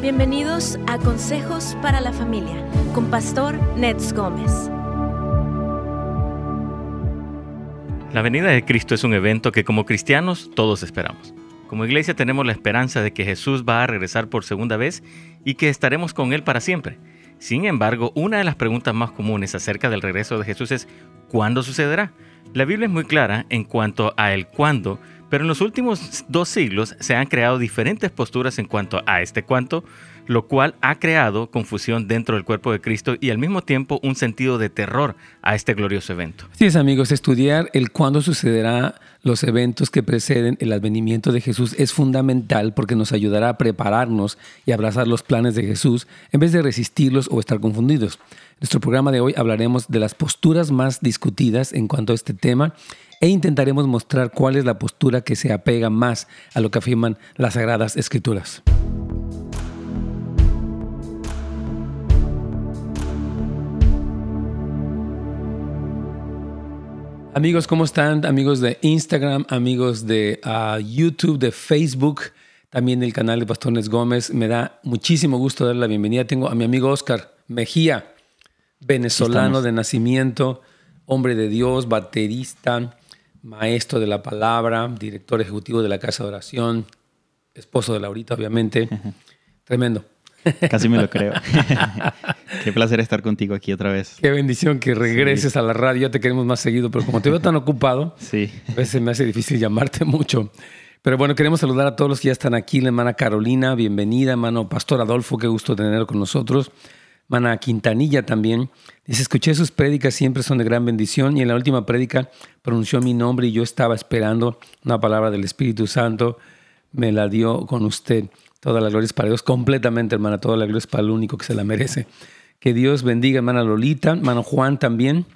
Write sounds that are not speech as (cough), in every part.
Bienvenidos a Consejos para la Familia con Pastor Nets Gómez. La venida de Cristo es un evento que como cristianos todos esperamos. Como iglesia tenemos la esperanza de que Jesús va a regresar por segunda vez y que estaremos con Él para siempre. Sin embargo, una de las preguntas más comunes acerca del regreso de Jesús es ¿cuándo sucederá? La Biblia es muy clara en cuanto a el cuándo, pero en los últimos dos siglos se han creado diferentes posturas en cuanto a este cuánto, lo cual ha creado confusión dentro del cuerpo de Cristo y al mismo tiempo un sentido de terror a este glorioso evento. Así amigos, estudiar el cuándo sucederá los eventos que preceden el advenimiento de Jesús es fundamental porque nos ayudará a prepararnos y abrazar los planes de Jesús en vez de resistirlos o estar confundidos. En nuestro programa de hoy hablaremos de las posturas más discutidas en cuanto a este tema e intentaremos mostrar cuál es la postura que se apega más a lo que afirman las Sagradas Escrituras. Amigos, ¿cómo están? Amigos de Instagram, amigos de ah, YouTube, de Facebook, también del canal de Pastones Gómez. Me da muchísimo gusto dar la bienvenida. Tengo a mi amigo Oscar Mejía, venezolano de nacimiento, hombre de Dios, baterista, maestro de la palabra, director ejecutivo de la Casa de Oración, esposo de Laurita, obviamente. Tremendo. Casi me lo creo. (laughs) Qué placer estar contigo aquí otra vez. Qué bendición que regreses a la radio. Ya te queremos más seguido, pero como te veo tan ocupado, sí. a veces me hace difícil llamarte mucho. Pero bueno, queremos saludar a todos los que ya están aquí. La hermana Carolina, bienvenida. Hermano Pastor Adolfo, qué gusto tenerlo con nosotros. Hermana Quintanilla también. Dice, escuché sus prédicas, siempre son de gran bendición. Y en la última prédica pronunció mi nombre y yo estaba esperando una palabra del Espíritu Santo. Me la dio con usted. Toda la gloria es para Dios, completamente, hermana. Toda la gloria es para el único que se la merece. Que Dios bendiga, hermana Lolita, hermano Juan también.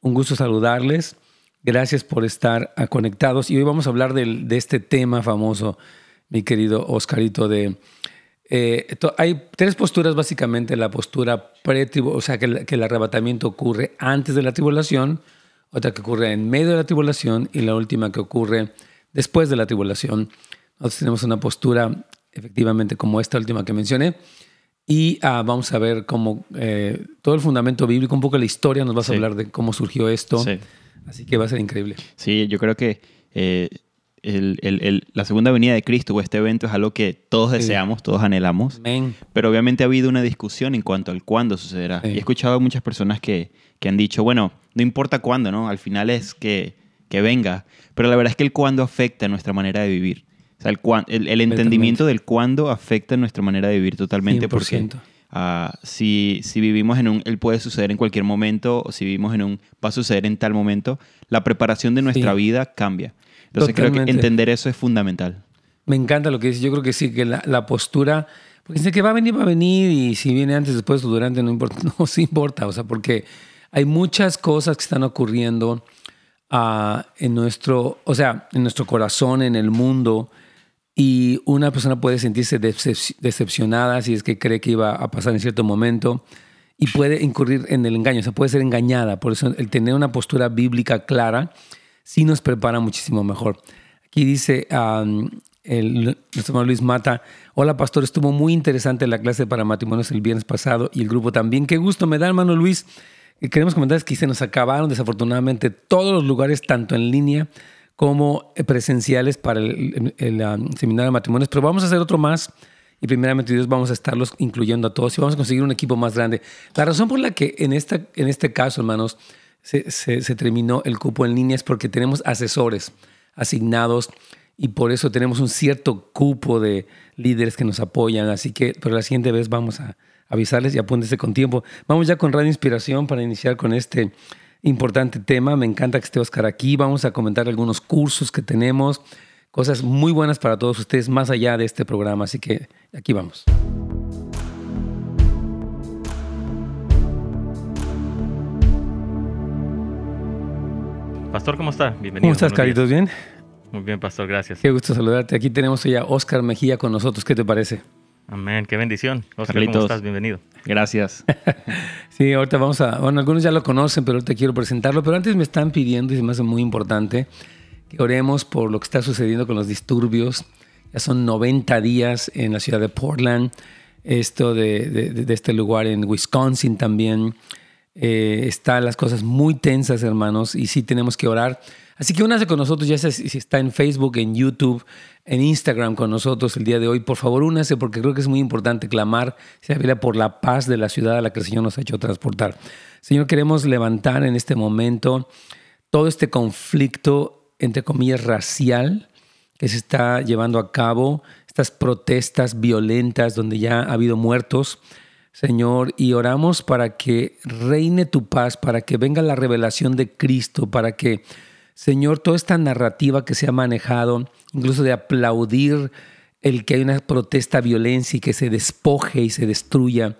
Un gusto saludarles. Gracias por estar conectados. Y hoy vamos a hablar de, este tema famoso, mi querido Oscarito, de... Eh, hay tres posturas básicamente, la postura pre o sea, que, que el arrebatamiento ocurre antes de la tribulación, otra que ocurre en medio de la tribulación y la última que ocurre después de la tribulación. Nosotros tenemos una postura efectivamente como esta última que mencioné. Y ah, vamos a ver cómo eh, todo el fundamento bíblico, un poco la historia, nos vas a hablar de cómo surgió esto. Así que va a ser increíble. Sí, yo creo que eh, la segunda venida de Cristo o este evento es algo que todos deseamos, todos anhelamos. Pero obviamente ha habido una discusión en cuanto al cuándo sucederá. Y he escuchado a muchas personas que, que, han dicho, bueno, no importa cuándo, ¿no? Al final es que, que venga. Pero la verdad es que el cuándo afecta nuestra manera de vivir el, entendimiento del cuándo afecta nuestra manera de vivir totalmente. 100%. Porque uh, si, si vivimos en un, él puede suceder en cualquier momento, o si vivimos en un, va a suceder en tal momento, la preparación de nuestra vida cambia. Entonces creo que entender eso es fundamental. Me encanta lo que dices. Yo creo que sí, que la, la postura, porque dice que va a venir, va a venir, y si viene antes, después o durante, no importa, (laughs) no sí importa. O sea, porque hay muchas cosas que están ocurriendo uh, en nuestro, o sea, en nuestro corazón, en el mundo, y una persona puede sentirse decepcionada si es que cree que iba a pasar en cierto momento y puede incurrir en el engaño, o sea, puede ser engañada. Por eso el tener una postura bíblica clara sí nos prepara muchísimo mejor. Aquí dice el, nuestro hermano Luis Mata, hola pastor, estuvo muy interesante la clase para matrimonios el viernes pasado y el grupo también. Qué gusto me da, hermano Luis. Queremos comentar que se nos acabaron desafortunadamente todos los lugares, tanto en línea como eh, presenciales para el, seminario de matrimonios, pero vamos a hacer otro más y primeramente Dios vamos a estarlos incluyendo a todos y vamos a conseguir un equipo más grande. La razón por la que en, esta, en este caso, hermanos, se, terminó el cupo en línea es porque tenemos asesores asignados y por eso tenemos un cierto cupo de líderes que nos apoyan. Así que, pero la siguiente vez vamos a avisarles y apúntese con tiempo. Vamos ya con Radio Inspiración para iniciar con este importante tema. Me encanta que esté Oscar aquí. Vamos a comentar algunos cursos que tenemos, cosas muy buenas para todos ustedes más allá de este programa. Así que aquí vamos. Pastor, ¿cómo está? Bienvenido. ¿Cómo estás, Caritos? ¿Bien? Muy bien, Pastor, gracias. Qué gusto saludarte. Aquí tenemos ya a Oscar Mejía con nosotros. ¿Qué te parece? Amén, qué bendición. Oscar, ¿cómo estás? Bienvenido. Gracias. (laughs) sí, ahorita vamos a, bueno, algunos ya lo conocen, pero ahorita quiero presentarlo, pero antes me están pidiendo, y se me hace muy importante, que oremos por lo que está sucediendo con los disturbios. Ya son 90 días en la ciudad de Portland. esto de, este lugar en Wisconsin también. Eh, están las cosas muy tensas, hermanos, y sí tenemos que orar. Así que únase con nosotros, ya sea si está en Facebook, en YouTube, en Instagram con nosotros el día de hoy. Por favor, únase porque creo que es muy importante clamar, se por la paz de la ciudad a la que el Señor nos ha hecho transportar. Señor, queremos levantar en este momento todo este conflicto, entre comillas, racial que se está llevando a cabo, estas protestas violentas donde ya ha habido muertos. Señor, y oramos para que reine tu paz, para que venga la revelación de Cristo, para que, Señor, toda esta narrativa que se ha manejado, incluso de aplaudir el que hay una protesta violencia y que se despoje y se destruya.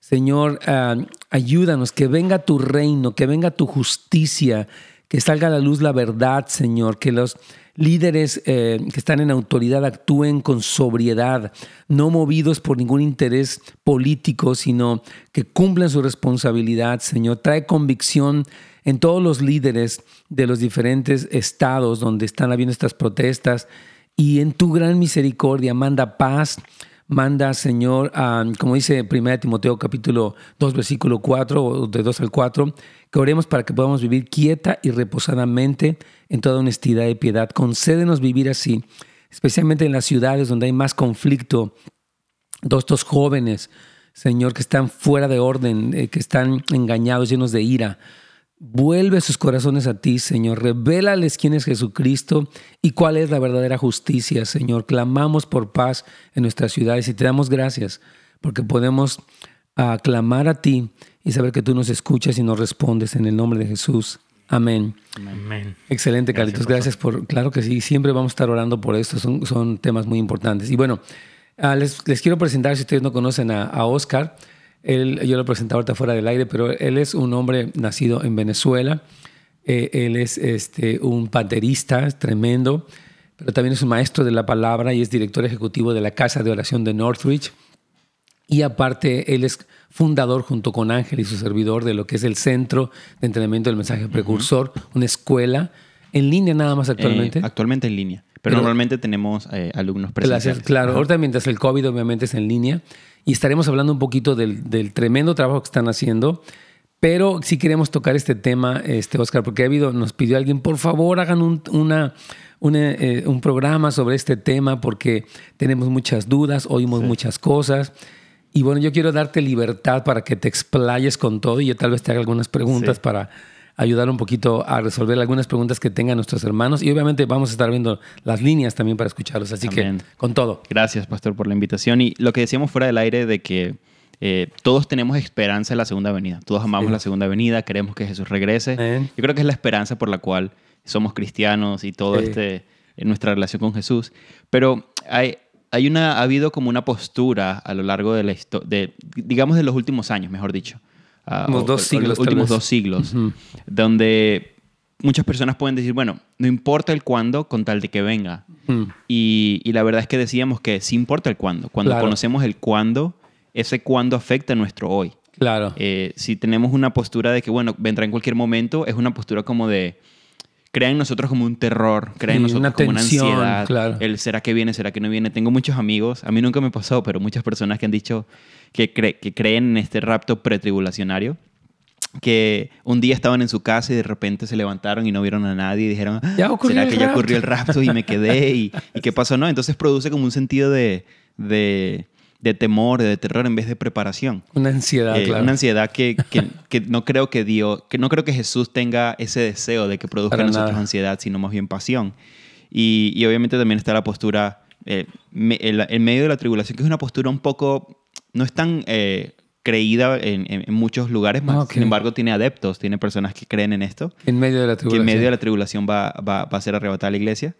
Señor, ah, ayúdanos, que venga tu reino, que venga tu justicia, que salga a la luz la verdad, Señor, que los líderes eh, que están en autoridad actúen con sobriedad, no movidos por ningún interés político, sino que cumplan su responsabilidad, Señor. Trae convicción en todos los líderes de los diferentes estados donde están habiendo estas protestas y en tu gran misericordia manda paz, manda, Señor, como dice 1 Timoteo capítulo 2, versículo 4, o de 2 al 4, que oremos para que podamos vivir quieta y reposadamente en toda honestidad y piedad. Concédenos vivir así, especialmente en las ciudades donde hay más conflicto. Todos estos jóvenes, Señor, que están fuera de orden, eh, que están engañados, llenos de ira. Vuelve sus corazones a ti, Señor. Revélales quién es Jesucristo y cuál es la verdadera justicia, Señor. Clamamos por paz en nuestras ciudades y te damos gracias porque podemos aclamar a ti y saber que tú nos escuchas y nos respondes en el nombre de Jesús. Amén. Amén. Excelente, Carlitos. Gracias, por. Claro que sí, siempre vamos a estar orando por esto. Son, son temas muy importantes. Y bueno, ah, les, quiero presentar, si ustedes no conocen a, Oscar, él, yo lo presentaba ahorita fuera del aire, pero él es un hombre nacido en Venezuela. Eh, él es este, un panterista tremendo, pero también es un maestro de la palabra y es director ejecutivo de la Casa de Oración de Northridge. Y aparte, él es fundador junto con Ángel y su servidor de lo que es el Centro de Entrenamiento del Mensaje Precursor, una escuela en línea nada más actualmente. Eh, actualmente en línea, pero, normalmente tenemos eh, alumnos presenciales. Claro, ahorita mientras el COVID obviamente es en línea y estaremos hablando un poquito del, tremendo trabajo que están haciendo. Pero sí queremos tocar este tema, este Oscar, porque ha habido, nos pidió alguien, por favor, hagan un, una, eh, un programa sobre este tema porque tenemos muchas dudas, oímos muchas cosas. Y bueno, yo quiero darte libertad para que te explayes con todo y yo tal vez te haga algunas preguntas para ayudar un poquito a resolver algunas preguntas que tengan nuestros hermanos. Y obviamente vamos a estar viendo las líneas también para escucharlos. Así que con todo. Gracias, Pastor, por la invitación. Y lo que decíamos fuera del aire de que eh, todos tenemos esperanza en la segunda venida. Todos amamos la segunda venida, queremos que Jesús regrese. Yo creo que es la esperanza por la cual somos cristianos y todo este en nuestra relación con Jesús. Pero hay, hay una, ha habido como una postura a lo largo de la historia, digamos de los últimos años, mejor dicho. Uh, los dos siglos. Los últimos dos siglos, donde muchas personas pueden decir, bueno, no importa el cuándo con tal de que venga. y, y, la verdad es que decíamos que sí importa el cuándo. Cuando conocemos el cuándo, ese cuándo afecta a nuestro hoy. Claro. Eh, si tenemos una postura de que, bueno, vendrá en cualquier momento, es una postura como de crea en nosotros como un terror, crea en nosotros como una ansiedad. El será que viene, será que no viene. Tengo muchos amigos, a mí nunca me pasó, pero muchas personas que han dicho que, que creen en este rapto pretribulacionario que un día estaban en su casa y de repente se levantaron y no vieron a nadie y dijeron, ¿Ya ¿será que ya ocurrió el rapto y me quedé? ¿Y, y qué pasó? No, entonces produce como un sentido de, de de temor, de terror en vez de preparación. Una ansiedad, eh, claro. Una ansiedad que, que, (laughs) no creo que Dios, que no creo que Jesús tenga ese deseo de que produzca en nosotros ansiedad, sino más bien pasión. Y, y obviamente también está la postura, eh, en medio de la tribulación, que es una postura un poco, no es tan eh, creída en, en, muchos lugares, más sin embargo tiene adeptos, tiene personas que creen en esto. En medio de la tribulación. Que en medio de la tribulación va, va, va a ser arrebatada la iglesia.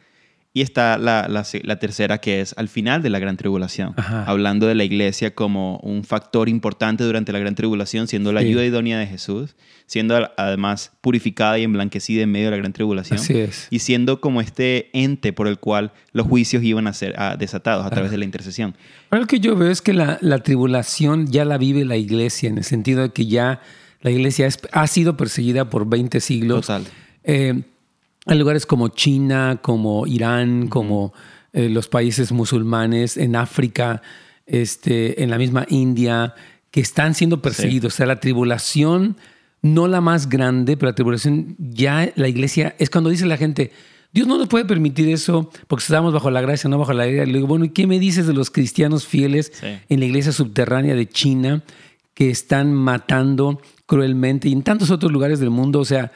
Y está la, la, tercera que es al final de la gran tribulación, hablando de la iglesia como un factor importante durante la gran tribulación, siendo la ayuda idónea de Jesús, siendo además purificada y emblanquecida en medio de la gran tribulación. Así es. Y siendo como este ente por el cual los juicios iban a ser desatados a través de la intercesión. lo que yo veo es que la, la, tribulación ya la vive la iglesia, en el sentido de que ya la iglesia ha sido perseguida por 20 siglos. Total. Eh, hay lugares como China, como Irán, como eh, los países musulmanes, en África. este, en la misma India, que están siendo perseguidos. O sea, la tribulación, no la más grande, pero la tribulación ya la iglesia, es cuando dice la gente, Dios no nos puede permitir eso porque estamos bajo la gracia, no bajo la. Y le digo, bueno, ¿y qué me dices de los cristianos fieles en la iglesia subterránea de China que están matando cruelmente y en tantos otros lugares del mundo? O sea,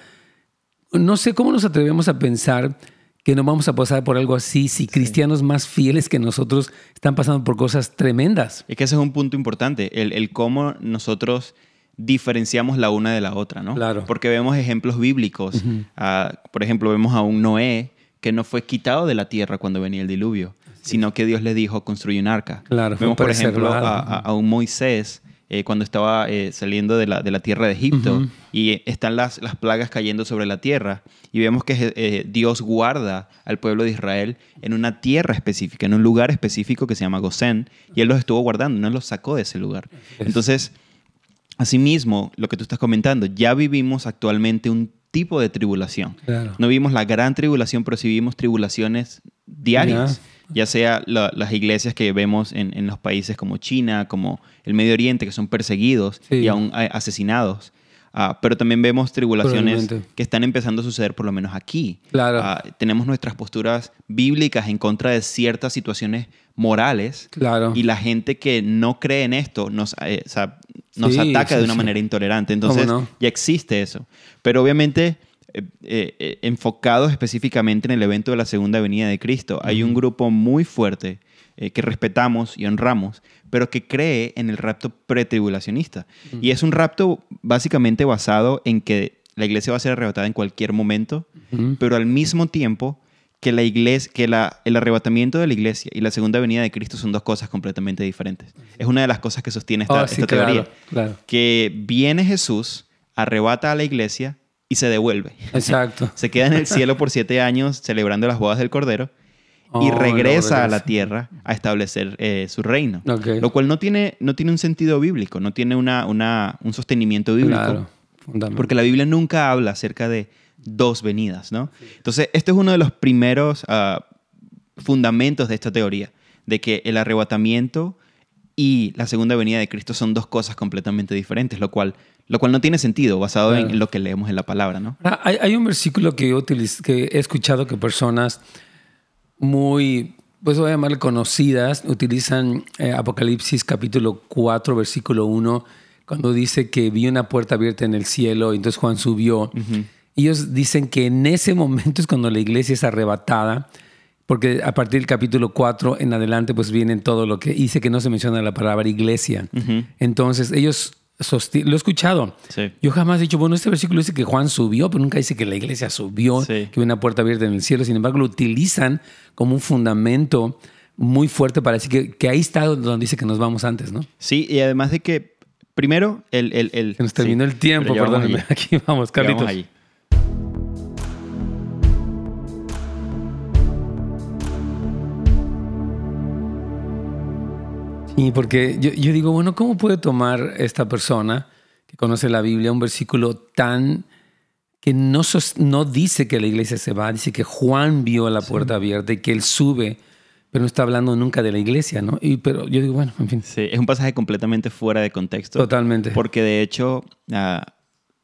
no sé cómo nos atrevemos a pensar que no vamos a pasar por algo así si cristianos más fieles que nosotros están pasando por cosas tremendas. Es que ese es un punto importante, el, cómo nosotros diferenciamos la una de la otra, ¿no? Claro. Porque vemos ejemplos bíblicos. Ah, por ejemplo, vemos a un Noé que no fue quitado de la tierra cuando venía el diluvio, sino que Dios le dijo construye un arca. Claro, vemos, por ejemplo, a, un Moisés eh, cuando estaba eh, saliendo de la, de la, tierra de Egipto y están las, las plagas cayendo sobre la tierra y vemos que eh, Dios guarda al pueblo de Israel en una tierra específica, en un lugar específico que se llama Gosén y Él los estuvo guardando, no los sacó de ese lugar. Entonces, asimismo, lo que tú estás comentando, ya vivimos actualmente un tipo de tribulación. No vivimos la gran tribulación, pero sí vivimos tribulaciones diarias ya sea las iglesias que vemos en, los países como China, como el Medio Oriente, que son perseguidos y aún asesinados. Ah, pero también vemos tribulaciones que están empezando a suceder por lo menos aquí. Claro. Ah, tenemos nuestras posturas bíblicas en contra de ciertas situaciones morales. Claro. Y la gente que no cree en esto nos, eh, nos ataca de una manera intolerante. Entonces ya existe eso. Pero obviamente eh, eh, enfocados específicamente en el evento de la segunda venida de Cristo. Hay un grupo muy fuerte eh, que respetamos y honramos, pero que cree en el rapto pretribulacionista. Y es un rapto básicamente basado en que la iglesia va a ser arrebatada en cualquier momento, pero al mismo tiempo que la iglesia, que la, el arrebatamiento de la iglesia y la segunda venida de Cristo son dos cosas completamente diferentes. Es una de las cosas que sostiene esta, oh, teoría. Que viene Jesús, arrebata a la iglesia y se devuelve. Exacto. (laughs) se queda en el cielo por siete años celebrando las bodas del Cordero y oh, regresa a la tierra a establecer eh, su reino. Lo cual no tiene, no tiene un sentido bíblico, no tiene una, una un sostenimiento bíblico. porque la Biblia nunca habla acerca de dos venidas, ¿no? Entonces, este es uno de los primeros ah, fundamentos de esta teoría, de que el arrebatamiento y la segunda venida de Cristo son dos cosas completamente diferentes, lo cual lo cual no tiene sentido basado en lo que leemos en la palabra, ¿no? Hay, un versículo que, yo que he escuchado que personas muy, pues voy a llamarle conocidas, utilizan eh, Apocalipsis capítulo 4, versículo 1, cuando dice que vi una puerta abierta en el cielo y entonces Juan subió. Ellos dicen que en ese momento es cuando la iglesia es arrebatada, porque a partir del capítulo 4 en adelante pues vienen todo lo que dice que no se menciona la palabra iglesia. Entonces ellos lo he escuchado. Yo jamás he dicho, bueno, este versículo dice que Juan subió, pero nunca dice que la iglesia subió, que hay una puerta abierta en el cielo. Sin embargo, lo utilizan como un fundamento muy fuerte para decir que, que ahí está donde dice que nos vamos antes, ¿no? Sí, y además de que, primero, el... el, el Se nos terminó el tiempo, perdón. (laughs) Aquí vamos, Carlitos. Y porque yo, yo, digo, bueno, ¿cómo puede tomar esta persona que conoce la Biblia un versículo tan que no, no dice que la iglesia se va, dice que Juan vio la puerta abierta y que él sube, pero no está hablando nunca de la iglesia, ¿no? Y, pero yo digo, bueno, en fin. Sí, es un pasaje completamente fuera de contexto. Totalmente. Porque de hecho, uh,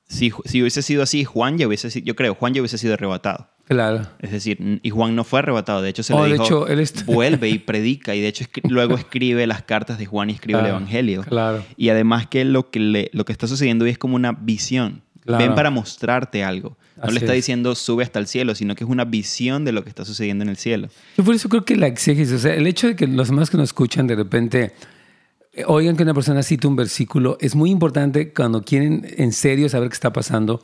si, si, hubiese sido así, Juan ya hubiese sido, yo creo, Juan ya hubiese sido arrebatado. Claro. Es decir, y Juan no fue arrebatado. De hecho, se le oh, dijo, vuelve y (laughs) predica. Y de hecho, luego escribe las cartas de Juan y escribe el Evangelio. Claro. Y además que lo que, le, lo que está sucediendo hoy es como una visión. Ven para mostrarte algo. No le está diciendo sube hasta el cielo, sino que es una visión de lo que está sucediendo en el cielo. Yo por eso creo que la exégesis, o sea, el hecho de que los demás que nos escuchan de repente eh, oigan que una persona cita un versículo, es muy importante cuando quieren en serio saber qué está pasando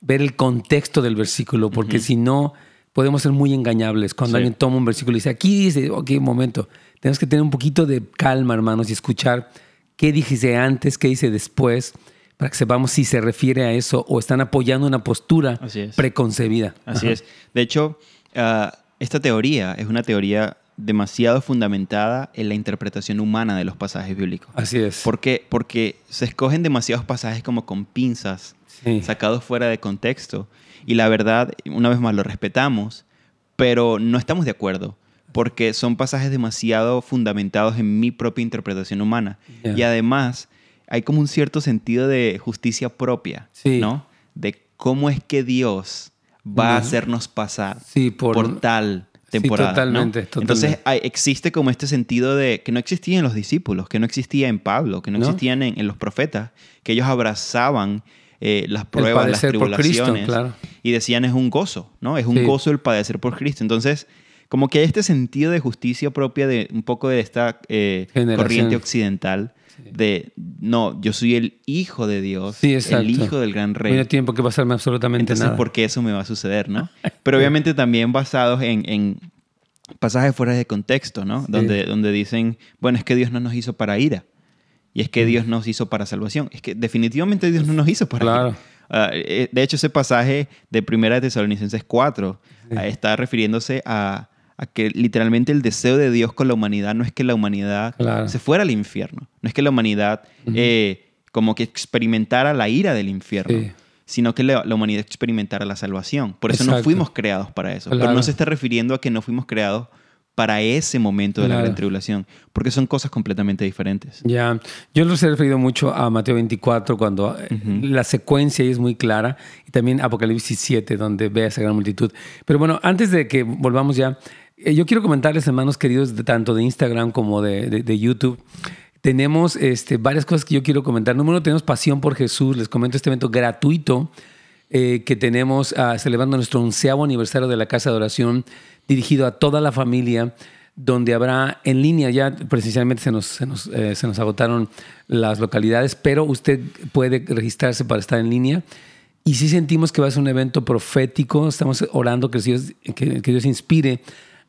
ver el contexto del versículo, porque si no, podemos ser muy engañables. Cuando alguien toma un versículo y dice, aquí dice, ok, un momento, tenemos que tener un poquito de calma, hermanos, y escuchar qué dice antes, qué dice después, para que sepamos si se refiere a eso o están apoyando una postura preconcebida. Así es. De hecho, ah, esta teoría es una teoría demasiado fundamentada en la interpretación humana de los pasajes bíblicos. Así es. ¿Por qué? Porque se escogen demasiados pasajes como con pinzas sacados fuera de contexto. Y la verdad, una vez más, lo respetamos, pero no estamos de acuerdo. porque son pasajes demasiado fundamentados en mi propia interpretación humana. Y además hay como un cierto sentido de justicia propia, ¿no? De cómo es que Dios va a hacernos pasar por, tal temporada. totalmente, Entonces existe como este sentido de que no existía en los discípulos, que no existía en Pablo, que no, existían en, los profetas, que ellos abrazaban eh, las pruebas, las tribulaciones y decían es un gozo, ¿no? Es un gozo el padecer por Cristo. Entonces, como que hay este sentido de justicia propia de un poco de esta eh, corriente occidental de, no, yo soy el hijo de Dios, el hijo del gran rey. No hay tiempo que pasarme absolutamente Entonces, nada. ¿por qué eso me va a suceder, no? (laughs) Pero obviamente también basados en, en, pasajes fuera de contexto, ¿no? Donde, donde dicen, bueno, es que Dios no nos hizo para ira. Y es que Dios nos hizo para salvación. Es que definitivamente Dios no nos hizo para claro. Ah, eh, de hecho, ese pasaje de Primera de Tesalonicenses 4 ah, está refiriéndose a, a que literalmente el deseo de Dios con la humanidad no es que la humanidad se fuera al infierno, no es que la humanidad eh, como que experimentara la ira del infierno. sino que la, humanidad experimentara la salvación. Por eso no fuimos creados para eso. Pero no se está refiriendo a que no fuimos creados para ese momento de la gran tribulación, porque son cosas completamente diferentes. Ya, yo los he referido mucho a Mateo 24 cuando eh, la secuencia ahí es muy clara y también Apocalipsis 7 donde ve a esa gran multitud. Pero bueno, antes de que volvamos ya, eh, yo quiero comentarles, hermanos queridos, de, tanto de Instagram como de, YouTube. Tenemos este, varias cosas que yo quiero comentar. Número uno, tenemos Pasión por Jesús. Les comento este evento gratuito eh, que tenemos uh, celebrando nuestro onceavo aniversario de la Casa de Oración, dirigido a toda la familia, donde habrá en línea, ya precisamente se nos, se nos, eh, se nos agotaron las localidades, pero usted puede registrarse para estar en línea. Y sí sentimos que va a ser un evento profético. Estamos orando que Dios, que, Dios inspire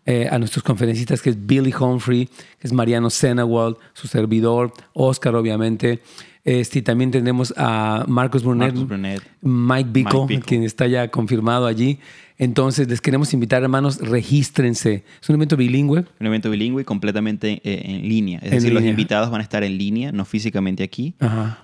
eh, a nuestros conferencistas, que es Billy Humphrey, que es Mariano Senawald, su servidor, Oscar, obviamente. Este, también tenemos a Marcos Brunet, Mike Bico, quien está ya confirmado allí. Entonces, les queremos invitar, hermanos, regístrense. Es un evento bilingüe. Un evento bilingüe completamente eh, en línea. Es decir, los invitados van a estar en línea, no físicamente aquí.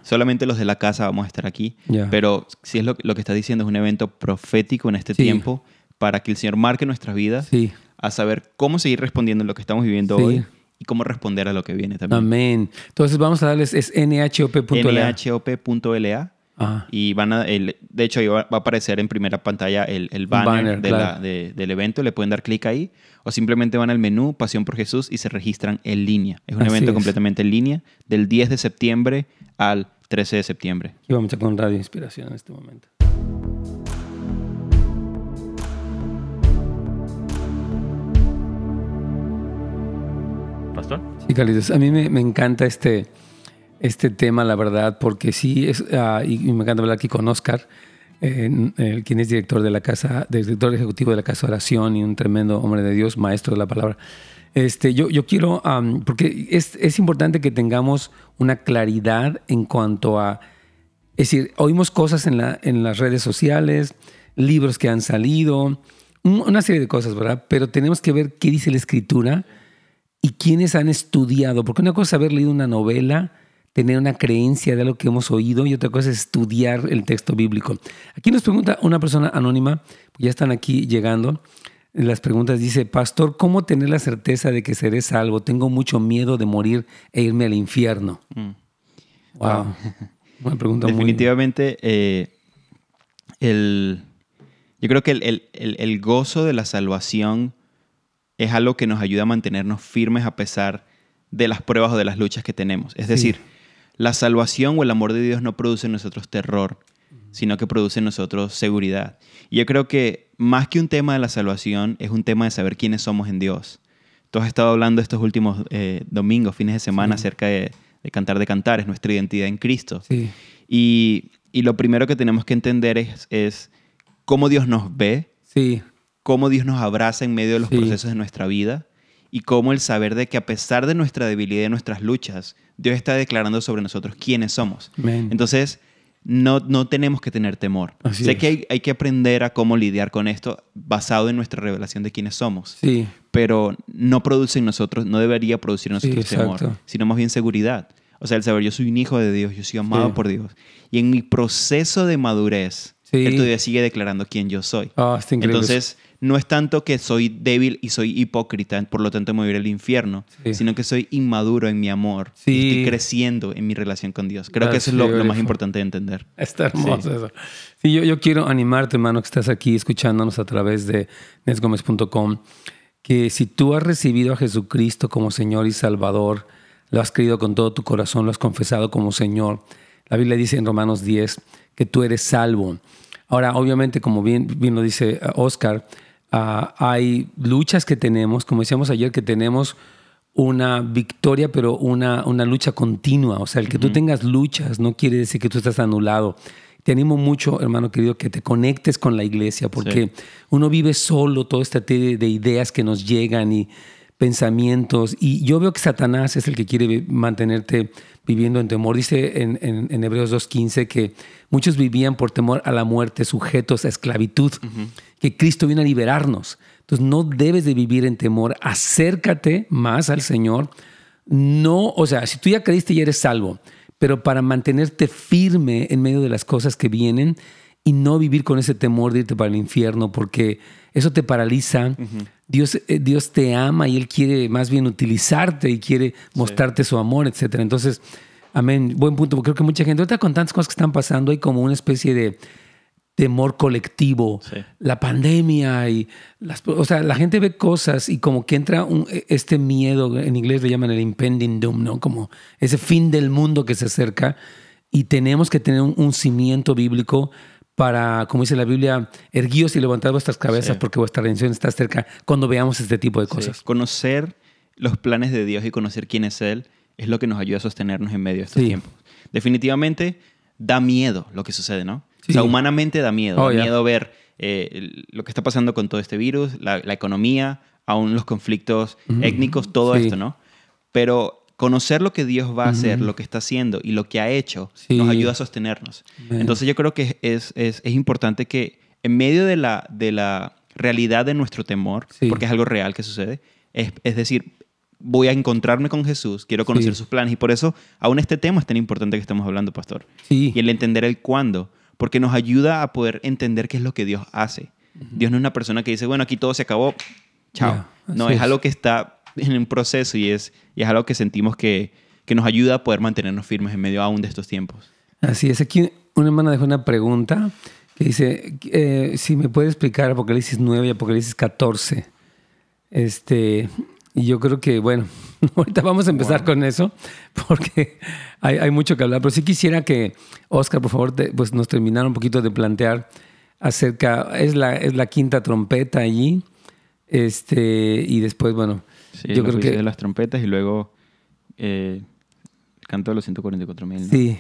Solamente los de la casa vamos a estar aquí. Pero si es lo, que está diciendo, es un evento profético en este tiempo para que el Señor marque nuestras vidas. Sí a saber cómo seguir respondiendo en lo que estamos viviendo hoy y cómo responder a lo que viene también. Amén. Entonces vamos a darles, es nhop.la. nhop.la. Y van a, el, de hecho, ahí va, a aparecer en primera pantalla el, el banner, del evento. Le pueden dar clic ahí o simplemente van al menú Pasión por Jesús y se registran en línea. Es un evento completamente en línea del 10 de septiembre al 13 de septiembre. Y vamos a con Radio Inspiración en este momento. Sí, Carlitos. A mí me, encanta este, este tema, la verdad, porque sí, es, ah, y, me encanta hablar aquí con Oscar, eh, quien es director de la casa, director ejecutivo de la Casa Oración y un tremendo hombre de Dios, maestro de la palabra. Este, yo, yo quiero, porque es, es importante que tengamos una claridad en cuanto a, es decir, oímos cosas en, la, en las redes sociales, libros que han salido, una serie de cosas, ¿verdad? Pero tenemos que ver qué dice la escritura y quienes han estudiado, porque una cosa es haber leído una novela, tener una creencia de lo que hemos oído y otra cosa es estudiar el texto bíblico. Aquí nos pregunta una persona anónima, ya están aquí llegando. Las preguntas dice, Pastor, ¿cómo tener la certeza de que seré salvo? Tengo mucho miedo de morir e irme al infierno. Mm. Wow. (laughs) Una pregunta Definitivamente, eh, el, yo creo que el, el gozo de la salvación es algo que nos ayuda a mantenernos firmes a pesar de las pruebas o de las luchas que tenemos. Es decir, la salvación o el amor de Dios no produce en nosotros terror, sino que produce en nosotros seguridad. Y yo creo que más que un tema de la salvación, es un tema de saber quiénes somos en Dios. Tú has estado hablando estos últimos eh, domingos, fines de semana, acerca de, cantar de cantar, es nuestra identidad en Cristo. Y, lo primero que tenemos que entender es, es cómo Dios nos ve. Sí cómo Dios nos abraza en medio de los procesos de nuestra vida y cómo el saber de que a pesar de nuestra debilidad y nuestras luchas, Dios está declarando sobre nosotros quiénes somos. Entonces, no, no tenemos que tener temor. sé que hay, hay, que aprender a cómo lidiar con esto basado en nuestra revelación de quiénes somos. Sí. Pero no produce en nosotros, no debería producir en nosotros temor, sino más bien seguridad. O sea, el saber, yo soy un hijo de Dios, yo soy amado por Dios. Y en mi proceso de madurez, Él todavía sigue declarando quién yo soy. Ah, Entonces, no es tanto que soy débil y soy hipócrita, por lo tanto me voy a ir al infierno, sino que soy inmaduro en mi amor. Y estoy creciendo en mi relación con Dios. Creo que eso es lo, más importante de entender. (laughs) Está hermoso eso. Sí, yo, yo quiero animarte, hermano, que estás aquí escuchándonos a través de nesgomez.com, que si tú has recibido a Jesucristo como Señor y Salvador, lo has creído con todo tu corazón, lo has confesado como Señor, la Biblia dice en Romanos 10 que tú eres salvo. Ahora, obviamente, como bien, bien lo dice uh, Oscar, uh, hay luchas que tenemos, como decíamos ayer, que tenemos una victoria, pero una, una lucha continua. O sea, el que tú tengas luchas no quiere decir que tú estás anulado. Te animo mucho, hermano querido, que te conectes con la iglesia, porque uno vive solo todo este de, de ideas que nos llegan y pensamientos. Y yo veo que Satanás es el que quiere mantenerte viviendo en temor. Dice en, en, Hebreos 2.15 que muchos vivían por temor a la muerte, sujetos a esclavitud, que Cristo viene a liberarnos. Entonces no debes de vivir en temor, acércate más al Señor. No, o sea, si tú ya creíste y eres salvo, pero para mantenerte firme en medio de las cosas que vienen y no vivir con ese temor de irte para el infierno, porque eso te paraliza. Dios, eh, Dios te ama y Él quiere más bien utilizarte y quiere mostrarte su amor, etc. Entonces, amén, buen punto. Creo que mucha gente, ahorita con tantas cosas que están pasando, hay como una especie de temor colectivo, la pandemia y las, o sea, la gente ve cosas y como que entra e, este miedo, en inglés le llaman el impending doom, ¿no? Como ese fin del mundo que se acerca y tenemos que tener un cimiento bíblico para, como dice la Biblia, erguíos y levantad vuestras cabezas porque vuestra redención está cerca cuando veamos este tipo de cosas. Conocer los planes de Dios y conocer quién es Él es lo que nos ayuda a sostenernos en medio de estos tiempos. Definitivamente da miedo lo que sucede, ¿no? O sea, humanamente da miedo. Oh, da miedo ver eh, lo que está pasando con todo este virus, la, economía, aún los conflictos étnicos, todo esto, ¿no? Pero conocer lo que Dios va a hacer, lo que está haciendo y lo que ha hecho, nos ayuda a sostenernos. Entonces yo creo que es, es, es, importante que en medio de la, de la realidad de nuestro temor, porque es algo real que sucede, es, es, decir, voy a encontrarme con Jesús, quiero conocer sus planes y por eso aún este tema es tan importante que estamos hablando, pastor. Y el entender el cuándo, porque nos ayuda a poder entender qué es lo que Dios hace. Dios no es una persona que dice, bueno, aquí todo se acabó, chao. no, es algo que está en un proceso y es, y es algo que sentimos que, que nos ayuda a poder mantenernos firmes en medio aún de estos tiempos. Así es. Aquí una hermana dejó una pregunta que dice, eh, si me puede explicar Apocalipsis 9 y Apocalipsis 14. Este, y yo creo que, bueno, (laughs) ahorita vamos a empezar con eso, (laughs) porque hay, hay, mucho que hablar, pero sí quisiera que, Oscar, por favor, pues nos terminara un poquito de plantear acerca, es la, es la quinta trompeta allí, este, y después, bueno, Sí, yo creo que de las trompetas y luego eh, el canto de los 144 mil. Sí.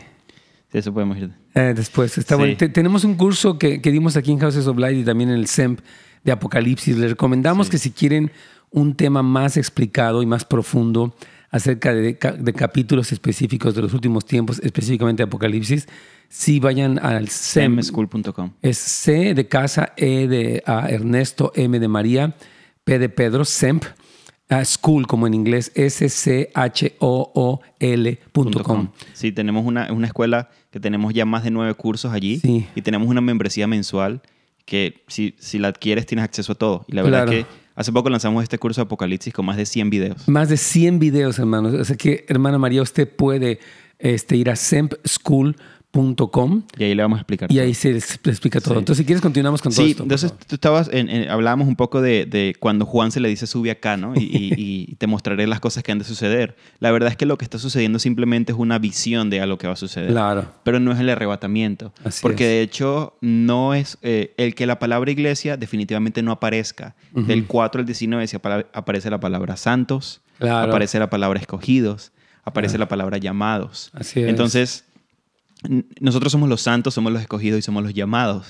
Sí, eso podemos ir. Eh, después, está bueno. tenemos un curso que, que, dimos aquí en Houses of Light y también en el SEMP de Apocalipsis. Les recomendamos que si quieren un tema más explicado y más profundo acerca de, de, capítulos específicos de los últimos tiempos, específicamente Apocalipsis, si vayan al SEM. semschool.com. Es C de casa, E de Ernesto, M de María, P de Pedro, SEMP school, como en inglés, S-C-H-O-O-L.com. Sí, tenemos una, una, escuela que tenemos ya más de nueve cursos allí y tenemos una membresía mensual que si, si la adquieres tienes acceso a todo. Y la verdad que hace poco lanzamos este curso de Apocalipsis con más de 100 videos. Más de 100 videos, hermanos. O sea que, hermana María, usted puede este, ir a School y ahí le vamos a explicar. Y ahí se explica todo. Entonces, si quieres, continuamos con todo esto. Entonces, tú estabas, en, hablábamos un poco de, cuando Juan se le dice sube acá, ¿no? (laughs) Y, te mostraré las cosas que han de suceder. La verdad es que lo que está sucediendo simplemente es una visión de algo que va a suceder. Claro. Pero no es el arrebatamiento. porque de hecho, no es eh, el que la palabra iglesia definitivamente no aparezca. Del 4 al 19 aparece la palabra santos, aparece la palabra escogidos, aparece la palabra llamados. Así es. Entonces, nosotros somos los santos, somos los escogidos y somos los llamados.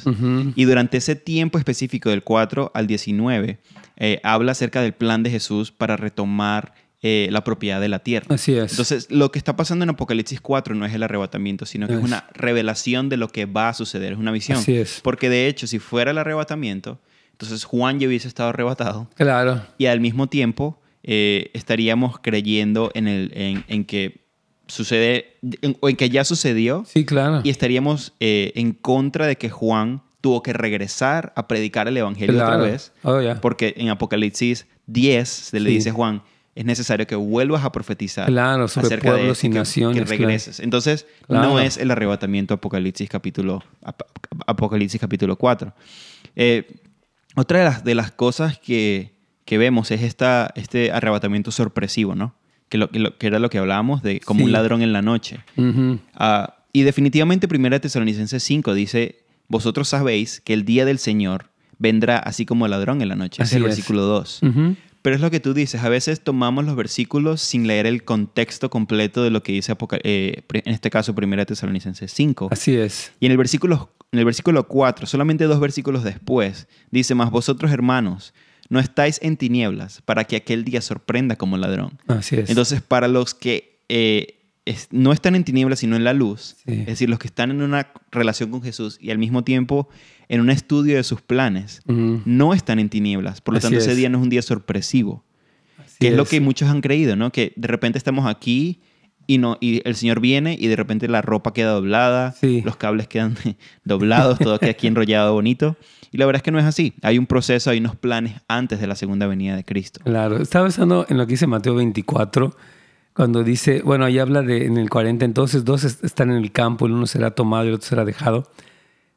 Y durante ese tiempo específico del 4 al 19, eh, habla acerca del plan de Jesús para retomar eh, la propiedad de la tierra. Así es. Entonces, lo que está pasando en Apocalipsis 4 no es el arrebatamiento, sino que es. una revelación de lo que va a suceder, es una visión. Así es. Porque de hecho, si fuera el arrebatamiento, entonces Juan ya hubiese estado arrebatado. Claro. Y al mismo tiempo eh, estaríamos creyendo en, el, en que sucede, o en que ya sucedió. Sí, claro. Y estaríamos eh, en contra de que Juan tuvo que regresar a predicar el Evangelio otra vez. Oh, porque en Apocalipsis 10 se le dice a Juan, es necesario que vuelvas a profetizar claro, sobre acerca de y naciones. Que, regreses. Entonces, no es el arrebatamiento Apocalipsis capítulo, Apocalipsis capítulo 4. Eh, otra de las, de las cosas que, que vemos es esta, este arrebatamiento sorpresivo, ¿no? Que, lo, que, era lo que hablábamos de como un ladrón en la noche. Ah, y definitivamente Primera Tesalonicenses 5 dice, vosotros sabéis que el día del Señor vendrá así como ladrón en la noche. es el versículo 2. Pero es lo que tú dices, a veces tomamos los versículos sin leer el contexto completo de lo que dice eh, en este caso Primera Tesalonicenses 5. Así es. Y en el versículo en el versículo 4, solamente dos versículos después, dice, más vosotros hermanos, no estáis en tinieblas para que aquel día sorprenda como ladrón. Así es. Entonces, para los que eh, no están en tinieblas, sino en la luz, es decir, los que están en una relación con Jesús y al mismo tiempo en un estudio de sus planes, no están en tinieblas. Por lo tanto, ese día no es un día sorpresivo. que es, lo que muchos han creído, ¿no? Que de repente estamos aquí y, no, y el Señor viene y de repente la ropa queda doblada, los cables quedan (laughs) doblados, todo queda aquí enrollado bonito. Y la verdad es que no es así. Hay un proceso, hay unos planes antes de la segunda venida de Cristo. Claro, estaba pensando en lo que dice Mateo 24, cuando dice, bueno, ahí habla de en el 40, entonces dos están en el campo, el uno será tomado y el otro será dejado.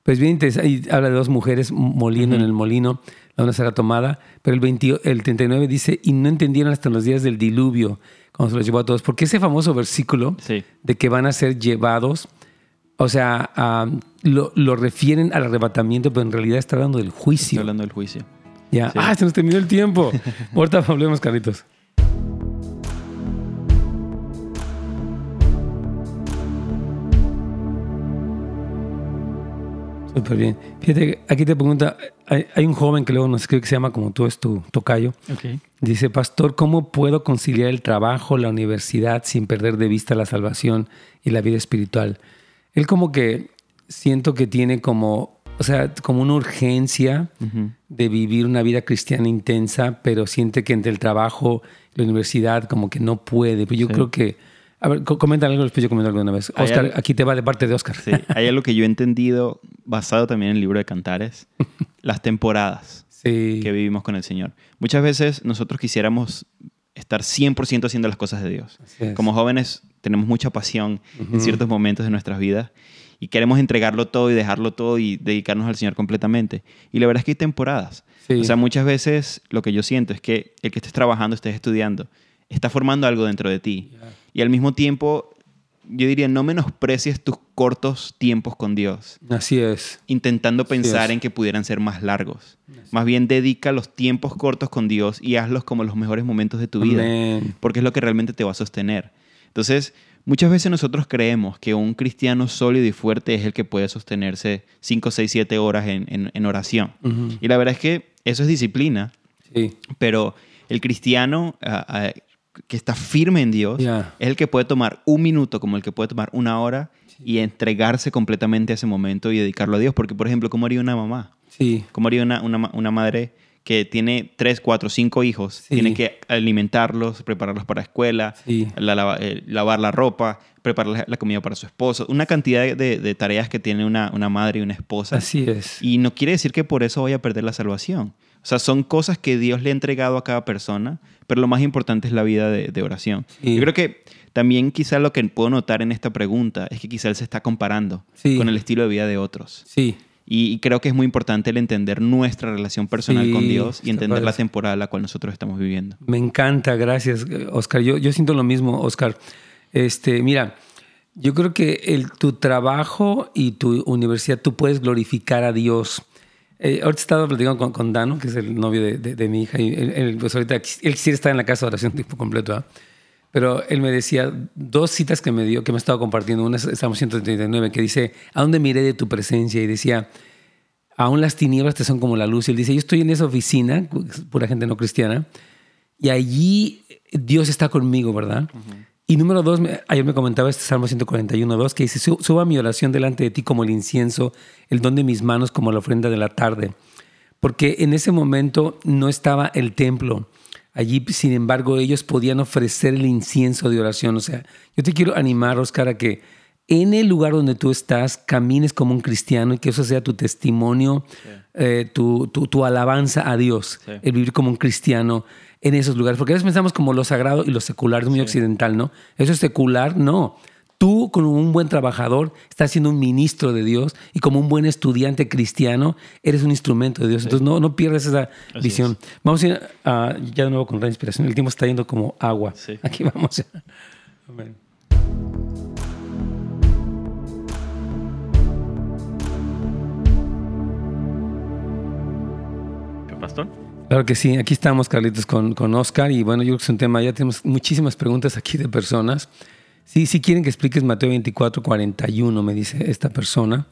Pues bien ahí habla de dos mujeres moliendo en el molino, una será tomada, pero el, 20, el 39 dice, y no entendieron hasta los días del diluvio cuando se los llevó a todos. Porque ese famoso versículo de que van a ser llevados, o sea, lo, lo, refieren al arrebatamiento, pero en realidad está hablando del juicio. Está hablando del juicio. Ya. Ah, se nos terminó el tiempo. (laughs) Ahorita hablemos, Carlitos. Súper bien. Fíjate, aquí te pregunta, hay, un joven que luego nos escribe que se llama como tú, es tu tocayo. Dice, pastor, ¿cómo puedo conciliar el trabajo, la universidad, sin perder de vista la salvación y la vida espiritual? Él como que siento que tiene como, o sea, como una urgencia de vivir una vida cristiana intensa, pero siente que entre el trabajo y la universidad como que no puede. Pues yo creo que a ver, comenta algo, después yo comento algo una vez. Oscar, aquí te va de parte de Oscar. Sí, hay algo que yo he entendido, basado también en el libro de Cantares, (laughs) las temporadas que vivimos con el Señor. Muchas veces nosotros quisiéramos estar 100% haciendo las cosas de Dios. Como jóvenes tenemos mucha pasión en ciertos momentos de nuestras vidas y queremos entregarlo todo y dejarlo todo y dedicarnos al Señor completamente. Y la verdad es que hay temporadas. O sea, muchas veces lo que yo siento es que el que estés trabajando, estés estudiando, está formando algo dentro de ti. Y al mismo tiempo, yo diría, no menosprecies tus cortos tiempos con Dios. Así es. Intentando pensar en que pudieran ser más largos. Más bien dedica los tiempos cortos con Dios y hazlos como los mejores momentos de tu vida. Porque es lo que realmente te va a sostener. Entonces, muchas veces nosotros creemos que un cristiano sólido y fuerte es el que puede sostenerse 5, 6, 7 horas en, oración. Y la verdad es que eso es disciplina. Sí. Pero el cristiano ah, ah, que está firme en Dios es el que puede tomar un minuto como el que puede tomar una hora y entregarse completamente a ese momento y dedicarlo a Dios. Porque, por ejemplo, ¿cómo haría una mamá? Sí. ¿Cómo haría una, una, madre que tiene tres, cuatro, cinco hijos? Tiene que alimentarlos, prepararlos para la escuela, eh, lavar la ropa, preparar la, comida para su esposo. Una cantidad de, de tareas que tiene una, una, madre y una esposa. Así es. Y no quiere decir que por eso vaya a perder la salvación. O sea, son cosas que Dios le ha entregado a cada persona, pero lo más importante es la vida de, oración. Yo creo que también quizá lo que puedo notar en esta pregunta es que quizá él se está comparando con el estilo de vida de otros. Sí. Y, creo que es muy importante el entender nuestra relación personal con Dios y entender la temporada la cual nosotros estamos viviendo. Me encanta, gracias, Oscar. Yo, yo siento lo mismo, Oscar. Este, mira, yo creo que el, tu trabajo y tu universidad, tú puedes glorificar a Dios eh, ahorita estaba platicando con, con, Dano, que es el novio de, de, mi hija, y él, pues ahorita él quisiera estar en la casa de oración tiempo completo, ¿ah? pero él me decía dos citas que me dio, que me estaba compartiendo. Una es Salmo 139, que dice, ¿a dónde miré de tu presencia? Y decía, aún las tinieblas te son como la luz. Y él dice, yo estoy en esa oficina, pura gente no cristiana, y allí Dios está conmigo, ¿verdad? Y número dos, ayer me comentaba este Salmo 141, 2, que dice, suba mi oración delante de ti como el incienso, el don de mis manos como la ofrenda de la tarde. Porque en ese momento no estaba el templo. Allí, sin embargo, ellos podían ofrecer el incienso de oración. O sea, yo te quiero animar, Oscar, a que en el lugar donde tú estás camines como un cristiano y que eso sea tu testimonio, eh, tu, tu, alabanza a Dios, el vivir como un cristiano en esos lugares. Porque a veces pensamos como lo sagrado y lo secular, es muy occidental, ¿no? Eso es secular, no. Tú, como un buen trabajador, estás siendo un ministro de Dios y como un buen estudiante cristiano, eres un instrumento de Dios. Entonces, no, no pierdas esa visión. Vamos a ir ya de nuevo con la inspiración. El tiempo está yendo como agua. (laughs) Aquí vamos. Amén. pastor? Claro que sí, aquí estamos, Carlitos, con, con Oscar. Y bueno, yo creo que es un tema, ya tenemos muchísimas preguntas aquí de personas. Sí, sí quieren que expliques Mateo 24, 41, me dice esta persona.